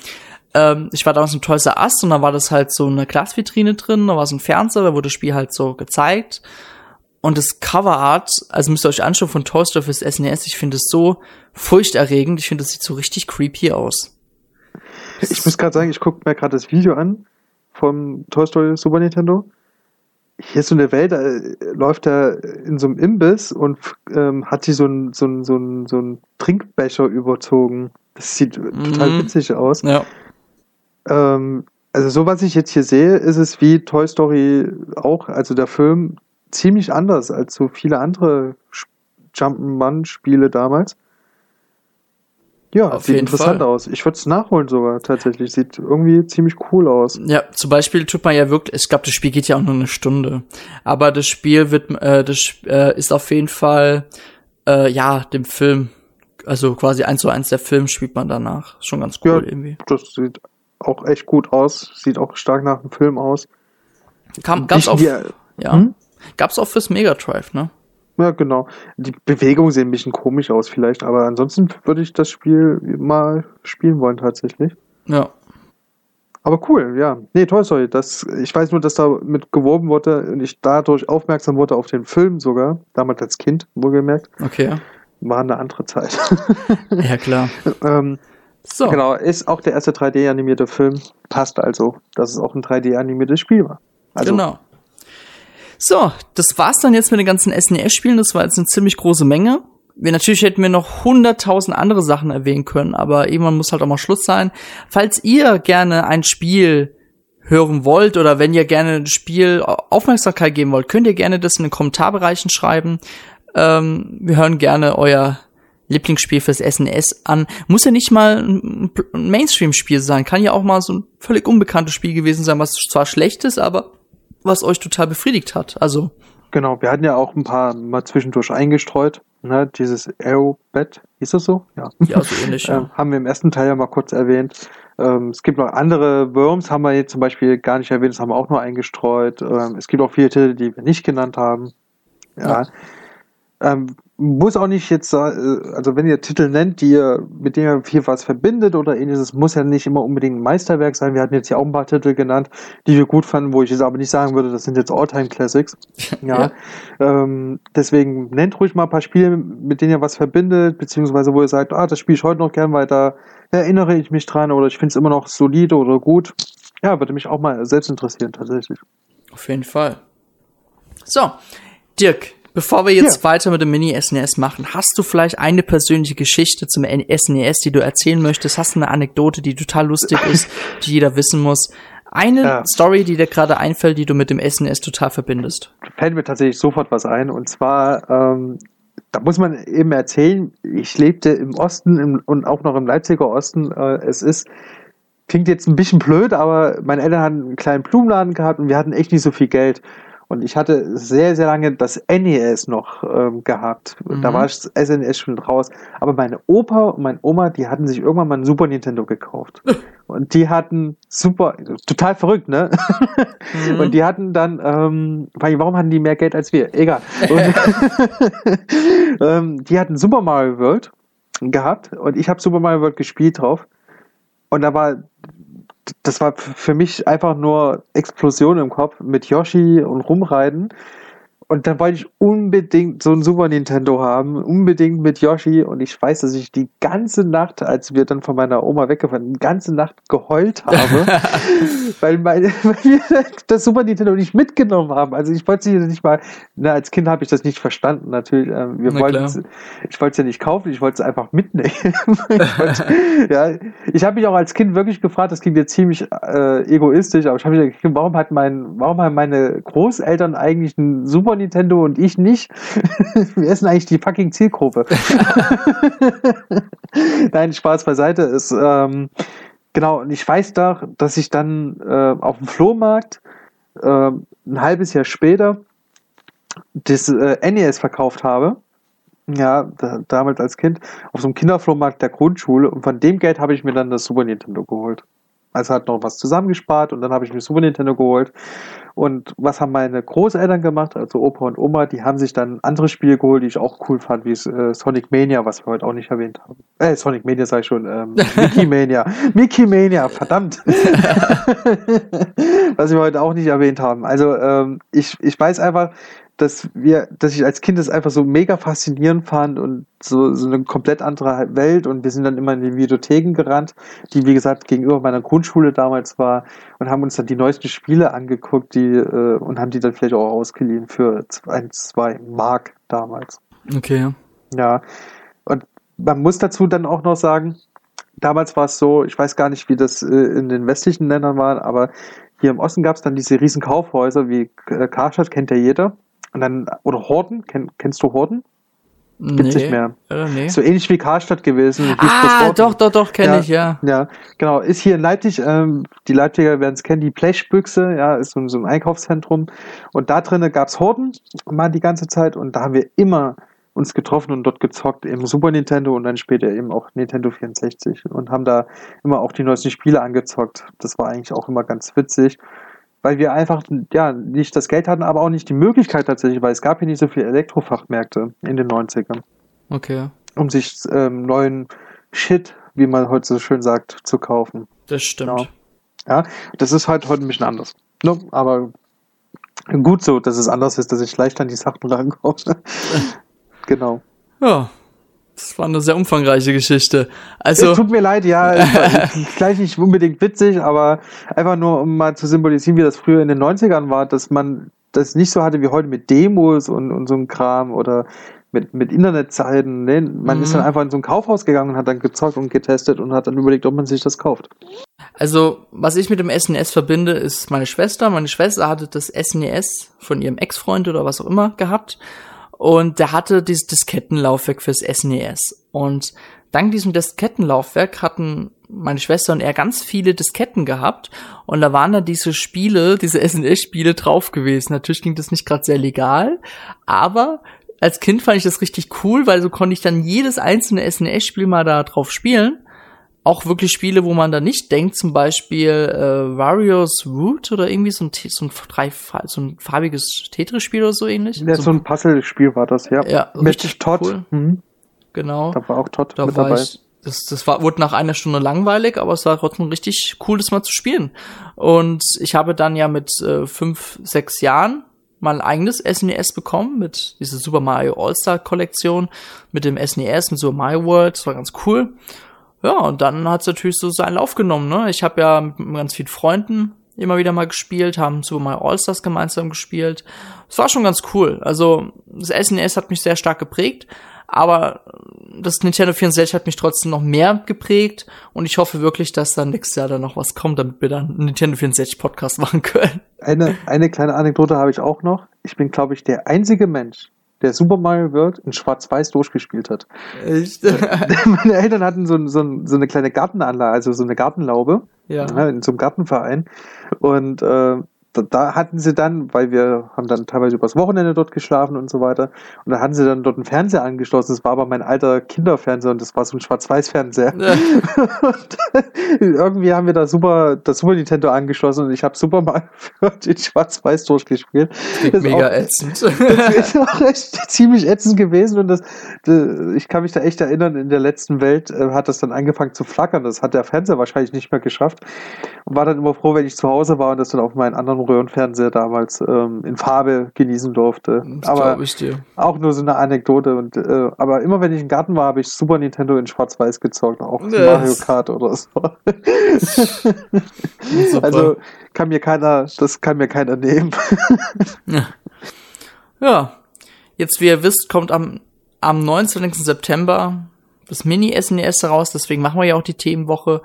A: ähm, ich war damals im Toys R und da war das halt so eine Glasvitrine drin, da war so ein Fernseher, da wurde das Spiel halt so gezeigt. Und das Coverart, also müsst ihr euch anschauen von Toy Story fürs SNES, ich finde es so furchterregend. Ich finde, das sieht so richtig creepy aus.
B: Ich muss gerade sagen, ich gucke mir gerade das Video an vom Toy Story Super Nintendo. Hier ist so eine Welt, da äh, läuft er in so einem Imbiss und ähm, hat sich so ein, so, ein, so, ein, so ein Trinkbecher überzogen. Das sieht total
A: Mhm.
B: witzig aus.
A: Ja.
B: Ähm, also so was ich jetzt hier sehe, ist es wie Toy Story auch, also der Film ziemlich anders als so viele andere Jump'n'Run-Spiele damals. Ja,
A: Auf
B: sieht interessant
A: Fall.
B: aus. Ich würde es nachholen sogar tatsächlich. Sieht irgendwie ziemlich cool aus.
A: Ja, zum Beispiel tut man ja wirklich, ich glaube, das Spiel geht ja auch nur eine Stunde. Aber das Spiel wird, äh, das äh, ist auf jeden Fall, äh, ja, dem Film, also quasi eins zu eins der Film spielt man danach. Ist schon ganz cool
B: Ja.
A: irgendwie.
B: Das sieht auch echt gut aus. Sieht auch stark nach dem Film aus.
A: Kam, gab's
B: Ich-
A: auch,
B: die-
A: ja,
B: Hm?
A: gab's auch fürs Mega Drive, ne?
B: Ja, genau. Die Bewegungen sehen ein bisschen komisch aus vielleicht, aber ansonsten würde ich das Spiel mal spielen wollen tatsächlich.
A: Ja.
B: Aber cool, ja. Nee, Toy Story, das, ich weiß nur, dass da mit geworben wurde und ich dadurch aufmerksam wurde auf den Film sogar, damals als Kind, wohlgemerkt,
A: Okay.
B: war eine andere Zeit.
A: Ja, klar.
B: ähm,
A: So.
B: Genau, ist auch der erste 3D-animierte Film, passt also, dass es auch ein 3D-animiertes Spiel war. Also,
A: genau. So, das war's dann jetzt mit den ganzen SNES-Spielen. Das war jetzt eine ziemlich große Menge. Wir natürlich hätten wir noch hunderttausend andere Sachen erwähnen können, aber irgendwann muss halt auch mal Schluss sein. Falls ihr gerne ein Spiel hören wollt oder wenn ihr gerne ein Spiel Aufmerksamkeit geben wollt, könnt ihr gerne das in den Kommentarbereichen schreiben. Ähm, wir hören gerne euer Lieblingsspiel fürs SNES an. Muss ja nicht mal ein Mainstream-Spiel sein. Kann ja auch mal so ein völlig unbekanntes Spiel gewesen sein, was zwar schlecht ist, aber was euch total befriedigt hat. Also,
B: Genau, wir hatten ja auch ein paar mal zwischendurch eingestreut. Ne, dieses Aerobet, hieß das so? Ja.
A: ja, so ähnlich.
B: Ähm,
A: ja.
B: haben wir im ersten Teil ja mal kurz erwähnt. Ähm, es gibt noch andere Worms, haben wir jetzt zum Beispiel gar nicht erwähnt, das haben wir auch nur eingestreut. Ähm, es gibt auch viele Titel, die wir nicht genannt haben. Ja.
A: Ja.
B: Ähm, muss auch nicht jetzt, sa- äh, also wenn ihr Titel nennt, die ihr, mit denen ihr viel was verbindet oder ähnliches, muss ja nicht immer unbedingt ein Meisterwerk sein. Wir hatten jetzt ja auch ein paar Titel genannt, die wir gut fanden, wo ich jetzt aber nicht sagen würde, das sind jetzt Alltime Classics. Ja. Ähm, deswegen nennt ruhig mal ein paar Spiele, mit denen ihr was verbindet, beziehungsweise wo ihr sagt, ah, das spiele ich heute noch gern, weil da erinnere ich mich dran oder ich finde es immer noch solide oder gut. Ja, würde mich auch mal selbst interessieren, tatsächlich.
A: Auf jeden Fall. So, Dirk, bevor wir jetzt
B: Ja.
A: weiter mit dem Mini-SNES machen, hast du vielleicht eine persönliche Geschichte zum SNES, die du erzählen möchtest? Hast du eine Anekdote, die total lustig ist, die jeder wissen muss? Eine
B: Ja.
A: Story, die dir gerade einfällt, die du mit dem SNES total verbindest?
B: fällt mir tatsächlich sofort was ein. Und zwar, ähm, da muss man eben erzählen, ich lebte im Osten im, und auch noch im Leipziger Osten. Äh, es ist, klingt jetzt ein bisschen blöd, aber meine Eltern hatten einen kleinen Blumenladen gehabt und wir hatten echt nicht so viel Geld. Und ich hatte sehr, sehr lange das NES noch ähm, gehabt. Da
A: Mhm.
B: war das SNES schon raus. Aber meine Opa und meine Oma, die hatten sich irgendwann mal ein Super Nintendo gekauft. Und die hatten super, total verrückt, ne?
A: Mhm.
B: Und die hatten dann, ähm, warum hatten die mehr Geld als wir? Egal. Und, ähm, die hatten Super Mario World gehabt und ich habe Super Mario World gespielt drauf. Und da war, das war für mich einfach nur Explosion im Kopf mit Yoshi und rumreiten. Und dann wollte ich unbedingt so ein Super Nintendo haben, unbedingt mit Yoshi. Und ich weiß, dass ich die ganze Nacht, als wir dann von meiner Oma weggefahren, die ganze Nacht geheult habe, weil, meine, weil wir das Super Nintendo nicht mitgenommen haben. Also ich wollte es nicht mal, na, als Kind habe ich das nicht verstanden, natürlich. Ähm, wir wollten ich wollte es ja nicht kaufen, ich wollte es einfach mitnehmen. ich ja, ich habe mich auch als Kind wirklich gefragt, das klingt jetzt ziemlich äh, egoistisch, aber ich habe mich gefragt, warum hat mein, warum haben meine Großeltern eigentlich ein Super Nintendo und ich nicht? Wir sind eigentlich die fucking Zielgruppe. Nein, Spaß beiseite ist, ähm, genau, und ich weiß doch, dass ich dann äh, auf dem Flohmarkt äh, ein halbes Jahr später das äh, NES verkauft habe. Ja, da, damals als Kind auf so einem Kinderflohmarkt der Grundschule und von dem Geld habe ich mir dann das Super Nintendo geholt. Also hat noch was zusammengespart und dann habe ich mir Super Nintendo geholt. Und was haben meine Großeltern gemacht, also Opa und Oma, die haben sich dann andere Spiele geholt, die ich auch cool fand, wie äh, Sonic Mania, was wir heute auch nicht erwähnt haben. Äh, Sonic Mania sag ich schon, ähm, Mickey Mania. Mickey Mania, verdammt. was wir heute auch nicht erwähnt haben. Also ähm, ich, ich weiß einfach, dass wir, dass ich als Kind das einfach so mega faszinierend fand und so, so eine komplett andere Welt und wir sind dann immer in die Videotheken gerannt, die wie gesagt gegenüber meiner Grundschule damals war und haben uns dann die neuesten Spiele angeguckt, die äh, und haben die dann vielleicht auch ausgeliehen für ein, zwei Mark damals.
A: Okay.
B: Ja. Und man muss dazu dann auch noch sagen, damals war es so, ich weiß gar nicht, wie das äh, in den westlichen Ländern war, aber hier im Osten gab es dann diese riesen Kaufhäuser wie äh, Karstadt, kennt ja jeder. Und dann, oder Horden, kenn, kennst du Horden? Gibt's nee, nicht mehr. Äh, nee. So ähnlich wie Karstadt gewesen.
A: Ah, doch, doch, doch, kenne
B: ja,
A: ich, ja.
B: Ja, genau. Ist hier in Leipzig, ähm, die Leipziger werden es kennen, die Blechbüchse, ja, ist so, so ein Einkaufszentrum. Und da drinnen gab's Horden mal die ganze Zeit und da haben wir immer uns getroffen und dort gezockt, im Super Nintendo und dann später eben auch Nintendo 64 und haben da immer auch die neuesten Spiele angezockt. Das war eigentlich auch immer ganz witzig, weil wir einfach ja nicht das Geld hatten, aber auch nicht die Möglichkeit tatsächlich, weil es gab hier nicht so viele Elektrofachmärkte in den 90ern.
A: Okay.
B: Um sich ähm, neuen Shit, wie man heute so schön sagt, zu kaufen.
A: Das stimmt. Genau.
B: Ja, das ist halt heute ein bisschen anders. Ne? Aber gut so, dass es anders ist, dass ich leicht an die Sachen rankomme. Genau.
A: Ja. Das war eine sehr umfangreiche Geschichte. Also.
B: Es tut mir leid, ja, gleich nicht unbedingt witzig, aber einfach nur, um mal zu symbolisieren, wie das früher in den 90ern war, dass man das nicht so hatte wie heute mit Demos und, und so einem Kram oder mit, mit Internetzeiten. Nee, man mhm. ist dann einfach in so ein Kaufhaus gegangen und hat dann gezockt und getestet und hat dann überlegt, ob man sich das kauft.
A: Also, was ich mit dem SNES verbinde, ist meine Schwester. Meine Schwester hatte das SNES von ihrem Ex-Freund oder was auch immer gehabt. Und der hatte dieses Diskettenlaufwerk fürs SNES. Und dank diesem Diskettenlaufwerk hatten meine Schwester und er ganz viele Disketten gehabt. Und da waren da diese Spiele, diese SNES-Spiele drauf gewesen. Natürlich klingt das nicht gerade sehr legal, aber als Kind fand ich das richtig cool, weil so konnte ich dann jedes einzelne SNES-Spiel mal da drauf spielen auch wirklich Spiele, wo man da nicht denkt, zum Beispiel äh, Warriors Root oder irgendwie so ein, so ein, drei, so ein farbiges Tetris-Spiel oder so ähnlich.
B: Ja, so, so ein Puzzle-Spiel war das, ja.
A: Ja,
B: mit richtig Todd. Cool. Mhm.
A: Genau.
B: Da war auch Todd
A: da
B: mit dabei.
A: Ich, das, das war, wurde nach einer Stunde langweilig, aber es war trotzdem richtig cool, das mal zu spielen. Und ich habe dann ja mit äh, fünf, sechs Jahren mal ein eigenes SNES e bekommen mit dieser Super Mario All-Star Kollektion, mit dem SNES, e mit Super Mario World, das war ganz cool. Ja, und dann hat's natürlich so seinen Lauf genommen. Ne? Ich habe ja mit ganz vielen Freunden immer wieder mal gespielt, haben so mal All-Stars gemeinsam gespielt. Es war schon ganz cool. Also das SNES hat mich sehr stark geprägt, aber das Nintendo 64 hat mich trotzdem noch mehr geprägt und ich hoffe wirklich, dass dann nächstes Jahr dann noch was kommt, damit wir dann einen Nintendo 64 Podcast machen können.
B: Eine, eine kleine Anekdote habe ich auch noch. Ich bin, glaube ich, der einzige Mensch, der Super Mario World in Schwarz-Weiß durchgespielt hat. Echt? Meine Eltern hatten so, so, so eine kleine Gartenanlage, also so eine Gartenlaube ja. ja in so einem Gartenverein. Und äh, da, da hatten sie dann, weil wir haben dann teilweise übers Wochenende dort geschlafen und so weiter, und da hatten sie dann dort einen Fernseher angeschlossen. Das war aber mein alter Kinderfernseher und das war so ein Schwarz-Weiß-Fernseher. Ja. irgendwie haben wir da super das Super Nintendo angeschlossen und ich habe Super Mario in Schwarz-Weiß durchgespielt.
A: Das mega auch, ätzend.
B: Das ist auch echt ziemlich ätzend gewesen und das, das, ich kann mich da echt erinnern, in der letzten Welt äh, hat das dann angefangen zu flackern. Das hat der Fernseher wahrscheinlich nicht mehr geschafft und war dann immer froh, wenn ich zu Hause war und das dann auf meinen anderen Röhrenfernseher damals ähm, in Farbe genießen durfte. Das aber auch nur so eine Anekdote. Und, äh, aber immer wenn ich im Garten war, habe ich Super Nintendo in Schwarz-Weiß gezockt, auch yes. Mario Kart oder so. also kann mir keiner, das kann mir keiner nehmen.
A: ja. ja. Jetzt, wie ihr wisst, kommt am, am 19. September das Mini-SNES e raus, deswegen machen wir ja auch die Themenwoche.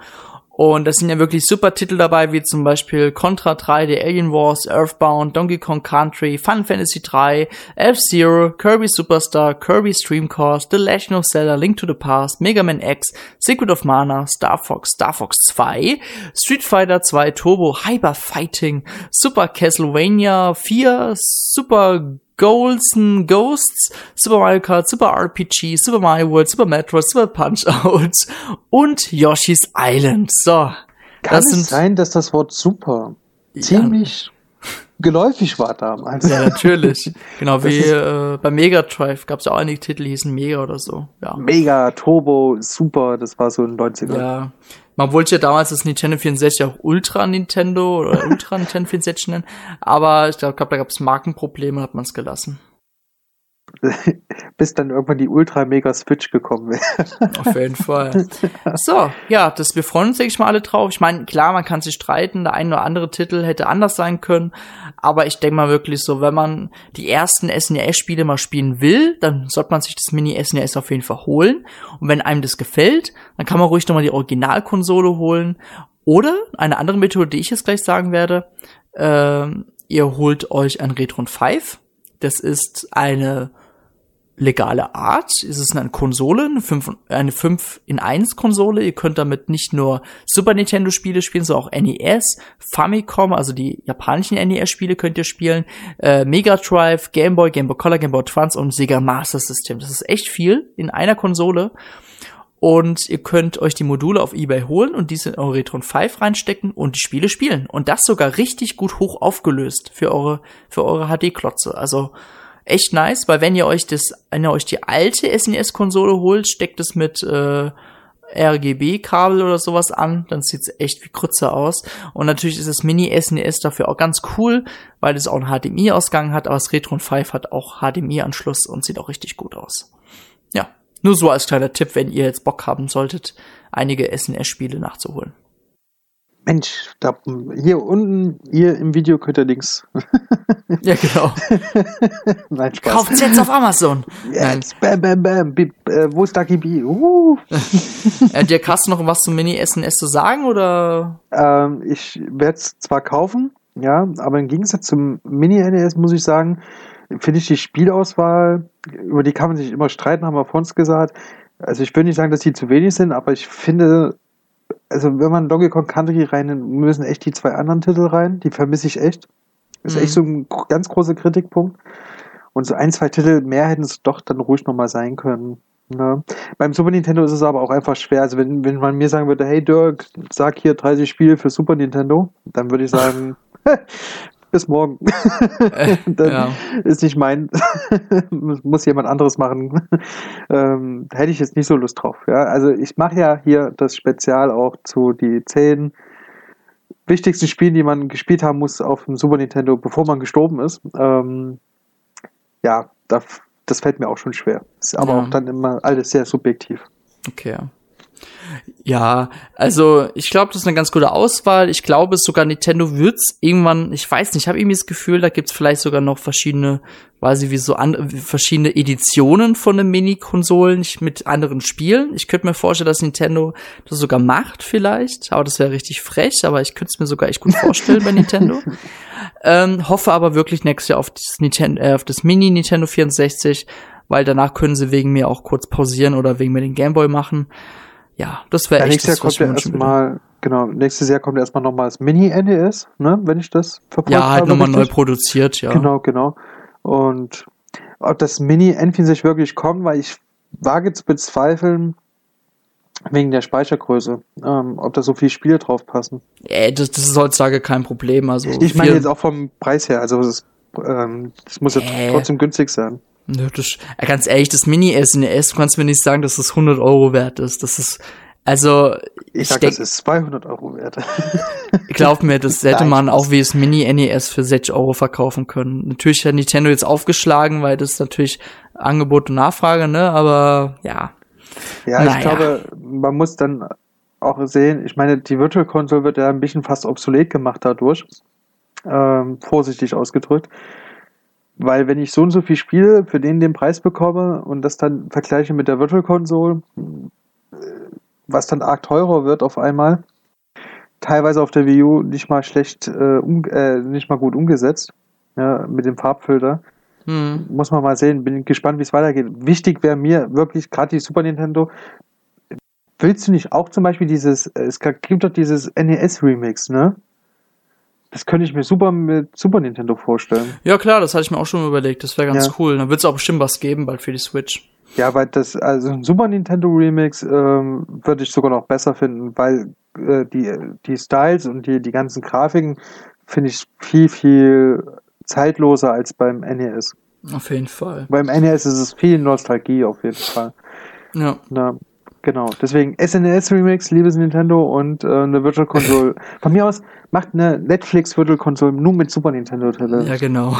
A: Und das sind ja wirklich super Titel dabei, wie zum Beispiel Contra 3, The Alien Wars, Earthbound, Donkey Kong Country, Final Fantasy 3, F-Zero, Kirby Superstar, Kirby Stream Course, The Legend of Zelda, Link to the Past, Mega Man X, Secret of Mana, Star Fox, Star Fox 2, Street Fighter 2 Turbo, Hyper Fighting, Super Castlevania 4, Super Golden Ghosts, Super Mario Kart, Super RPG, Super Mario World, Super Metroid, Super Punch-Out und Yoshi's Island. So.
B: Kann das es sein, dass das Wort super ziemlich ja. geläufig war damals?
A: Ja, natürlich. genau, wie äh, bei Mega Drive gab es ja auch einige Titel, die hießen Mega oder so. Ja.
B: Mega, Turbo, Super, das war so ein 90er.
A: Ja. Man wollte ja damals das Nintendo 64 auch Ultra Nintendo oder Ultra Nintendo 64 nennen, aber ich glaube, da gab es Markenprobleme, hat man es gelassen.
B: bis dann irgendwann die Ultra Mega Switch gekommen wäre.
A: Auf jeden Fall. So, ja, das, wir freuen uns, denke ich mal, alle drauf. Ich meine, klar, man kann sich streiten, der ein oder andere Titel hätte anders sein können, aber ich denke mal wirklich so, wenn man die ersten SNES-Spiele mal spielen will, dann sollte man sich das Mini-SNES auf jeden Fall holen. Und wenn einem das gefällt, dann kann man ruhig nochmal die Originalkonsole holen. Oder eine andere Methode, die ich jetzt gleich sagen werde, äh, ihr holt euch ein Retron 5. Das ist eine legale Art. Es ist eine Konsole, eine 5, eine 5 in 1 Konsole. Ihr könnt damit nicht nur Super Nintendo Spiele spielen, sondern auch NES, Famicom, also die japanischen NES Spiele könnt ihr spielen, äh, Mega Drive, Game Boy, Game Boy Color, Game Boy Advance und Sega Master System. Das ist echt viel in einer Konsole. Und ihr könnt euch die Module auf eBay holen und diese in eure Retron 5 reinstecken und die Spiele spielen. Und das sogar richtig gut hoch aufgelöst für eure, für eure HD-Klotze. Also, echt nice, weil wenn ihr euch das, wenn ihr euch die alte SNES-Konsole holt, steckt es mit äh, RGB-Kabel oder sowas an, dann sieht's echt wie Krütze aus. Und natürlich ist das Mini-SNES dafür auch ganz cool, weil es auch einen HDMI-Ausgang hat, aber das Retron 5 hat auch HDMI-Anschluss und sieht auch richtig gut aus. Nur so als kleiner Tipp, wenn ihr jetzt Bock haben solltet, einige SNES-Spiele nachzuholen.
B: Mensch, da, hier unten, hier im Video könnt ihr Links.
A: ja, genau. Nein, Spaß. Kauft's jetzt auf Amazon.
B: Yes, Nein. Bam, bam, bam. B äh, wo ist Ducky B? Uh.
A: äh, Dirk, hast du noch was zum Mini-SNS zu sagen, oder?
B: Ähm, ich werde es zwar kaufen, ja, aber im Gegensatz zum Mini-NES muss ich sagen, finde ich die Spielauswahl, über die kann man sich immer streiten, haben wir vor uns gesagt. Also ich würde nicht sagen, dass die zu wenig sind, aber ich finde, also wenn man Donkey Kong Country rein, müssen echt die zwei anderen Titel rein. Die vermisse ich echt. Ist mhm. echt so ein ganz großer Kritikpunkt. Und so ein, zwei Titel mehr hätten es doch dann ruhig nochmal sein können. Ne? Beim Super Nintendo ist es aber auch einfach schwer. Also wenn, wenn man mir sagen würde, hey Dirk, sag hier 30 Spiele für Super Nintendo, dann würde ich sagen, bis morgen. Äh, dann ja. ist nicht mein, muss jemand anderes machen. ähm, hätte ich jetzt nicht so Lust drauf. Ja? Also ich mache ja hier das Spezial auch zu die zehn wichtigsten Spielen, die man gespielt haben muss auf dem Super Nintendo, bevor man gestorben ist. Ähm, ja, das, das fällt mir auch schon schwer. Ist aber ja. auch dann immer alles sehr subjektiv.
A: Okay, ja. Ja, also ich glaube, das ist eine ganz gute Auswahl. Ich glaube sogar Nintendo wird's irgendwann, ich weiß nicht, ich habe irgendwie das Gefühl, da gibt's vielleicht sogar noch verschiedene, weiß ich wie so an, verschiedene Editionen von den Mini-Konsolen mit anderen Spielen. Ich könnte mir vorstellen, dass Nintendo das sogar macht vielleicht, aber das wäre richtig frech, aber ich könnte es mir sogar echt gut vorstellen bei Nintendo. Ähm, hoffe aber wirklich nächstes Jahr auf das, Nintendo, äh, auf das Mini Nintendo 64, weil danach können sie wegen mir auch kurz pausieren oder wegen mir den Gameboy machen ja, das wäre ja, echt
B: nächstes Jahr kommt ja erstmal, genau, nächstes Jahr kommt erstmal nochmal das Mini-NES, ne, wenn ich das
A: verfolgt Ja, halt nochmal neu produziert, ja.
B: Genau, genau. Und ob das Mini-N64 wirklich kommt, weil ich wage zu bezweifeln, wegen der Speichergröße, ähm, ob da so viele Spiele drauf passen.
A: Äh, das, das ist heutzutage kein Problem. Also
B: ich meine jetzt auch vom Preis her, also das, ähm, das muss ja äh. trotzdem günstig sein.
A: Ja, das, ganz ehrlich, das Mini-SNES, du kannst mir nicht sagen, dass das 100 Euro wert ist. Das ist, also.
B: Ich, ich sag, denk, das ist 200 Euro wert.
A: Glaub mir, das hätte man auch wie das Mini-NES für 60 Euro verkaufen können. Natürlich hat Nintendo jetzt aufgeschlagen, weil das natürlich Angebot und Nachfrage, ne, aber ja.
B: Ja, naja. ich glaube, man muss dann auch sehen, ich meine, die Virtual Console wird ja ein bisschen fast obsolet gemacht dadurch. Ähm, vorsichtig ausgedrückt. Weil wenn ich so und so viel spiele, für den den Preis bekomme und das dann vergleiche mit der Virtual Console, äh, was dann arg teurer wird auf einmal, teilweise auf der Wii U nicht mal schlecht, äh, um, äh, nicht mal gut umgesetzt, ja, mit dem Farbfilter. Hm. Muss man mal sehen, bin gespannt, wie es weitergeht. Wichtig wäre mir wirklich gerade die Super Nintendo. Willst du nicht auch zum Beispiel dieses, es gibt doch dieses NES Remix, ne? Das könnte ich mir super mit Super Nintendo vorstellen.
A: Ja, klar, das hatte ich mir auch schon überlegt. Das wäre ganz ja. cool. Dann wird es auch bestimmt was geben, bald für die Switch.
B: Ja, weil das, also ein Super Nintendo Remix ähm, würde ich sogar noch besser finden, weil äh, die, die Styles und die, die ganzen Grafiken finde ich viel, viel zeitloser als beim NES.
A: Auf jeden Fall.
B: Beim NES ist es viel Nostalgie, auf jeden Fall. Ja. Na, Genau, deswegen SNES Remix, liebes Nintendo und äh, eine Virtual Console. Von mir aus macht eine Netflix Virtual Console nur mit Super Nintendo Teile.
A: Ja, genau.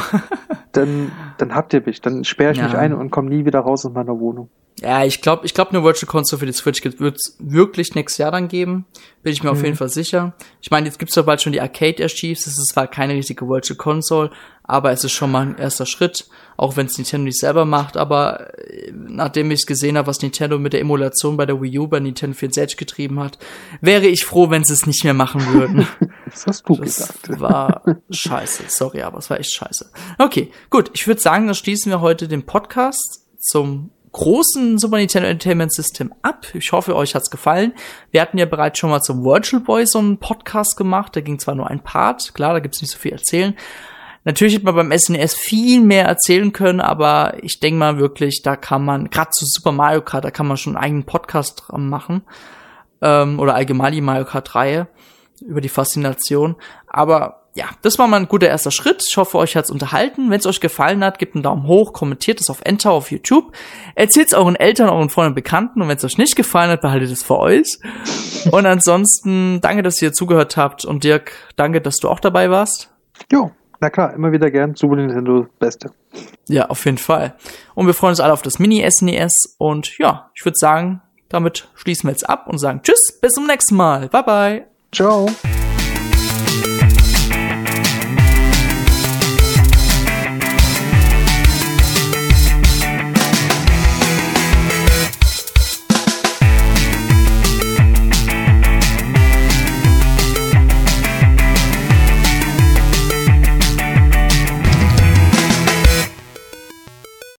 B: dann, dann habt ihr mich. Dann sperre ich
A: Ja.
B: mich ein und komme nie wieder raus aus meiner Wohnung.
A: Ja, ich glaube, ich glaube, eine Virtual Console für die Switch wird es wirklich nächstes Jahr dann geben. Bin ich mir auf jeden Fall sicher. Ich meine, jetzt gibt's ja bald schon die Arcade Archives. Das ist zwar keine richtige Virtual Console, aber es ist schon mal ein erster Schritt. Auch wenn es Nintendo nicht selber macht. Aber äh, nachdem ich gesehen habe, was Nintendo mit der Emulation bei der Wii U bei Nintendo 64 getrieben hat, wäre ich froh, wenn sie es nicht mehr machen würden.
B: Was hast du
A: Das
B: gesagt?
A: war scheiße. Sorry, aber es war echt scheiße. Okay, gut. Ich würde sagen, dann schließen wir heute den Podcast zum großen Super Nintendo Entertainment System ab. Ich hoffe, euch hat's gefallen. Wir hatten ja bereits schon mal zum Virtual Boy so einen Podcast gemacht. Da ging zwar nur ein Part. Klar, da gibt's nicht so viel erzählen. Natürlich hätte man beim SNES viel mehr erzählen können, aber ich denke mal wirklich, da kann man, gerade zu Super Mario Kart, da kann man schon einen eigenen Podcast dran machen. Ähm, oder allgemein die Mario Kart Reihe über die Faszination. Aber ja, das war mal ein guter erster Schritt. Ich hoffe, euch hat's unterhalten. Wenn es euch gefallen hat, gebt einen Daumen hoch, kommentiert es auf Enter auf YouTube, erzählt es euren Eltern, euren Freunden und Bekannten. Und wenn es euch nicht gefallen hat, behaltet es für euch. Und ansonsten, danke, dass ihr zugehört habt. Und Dirk, danke, dass du auch dabei warst.
B: Jo, na klar, immer wieder gern. Super Nintendo, Beste.
A: Ja, auf jeden Fall. Und wir freuen uns alle auf das Mini-SNES. Und ja, ich würde sagen, damit schließen wir jetzt ab und sagen Tschüss, bis zum nächsten Mal. Bye bye.
B: Ciao.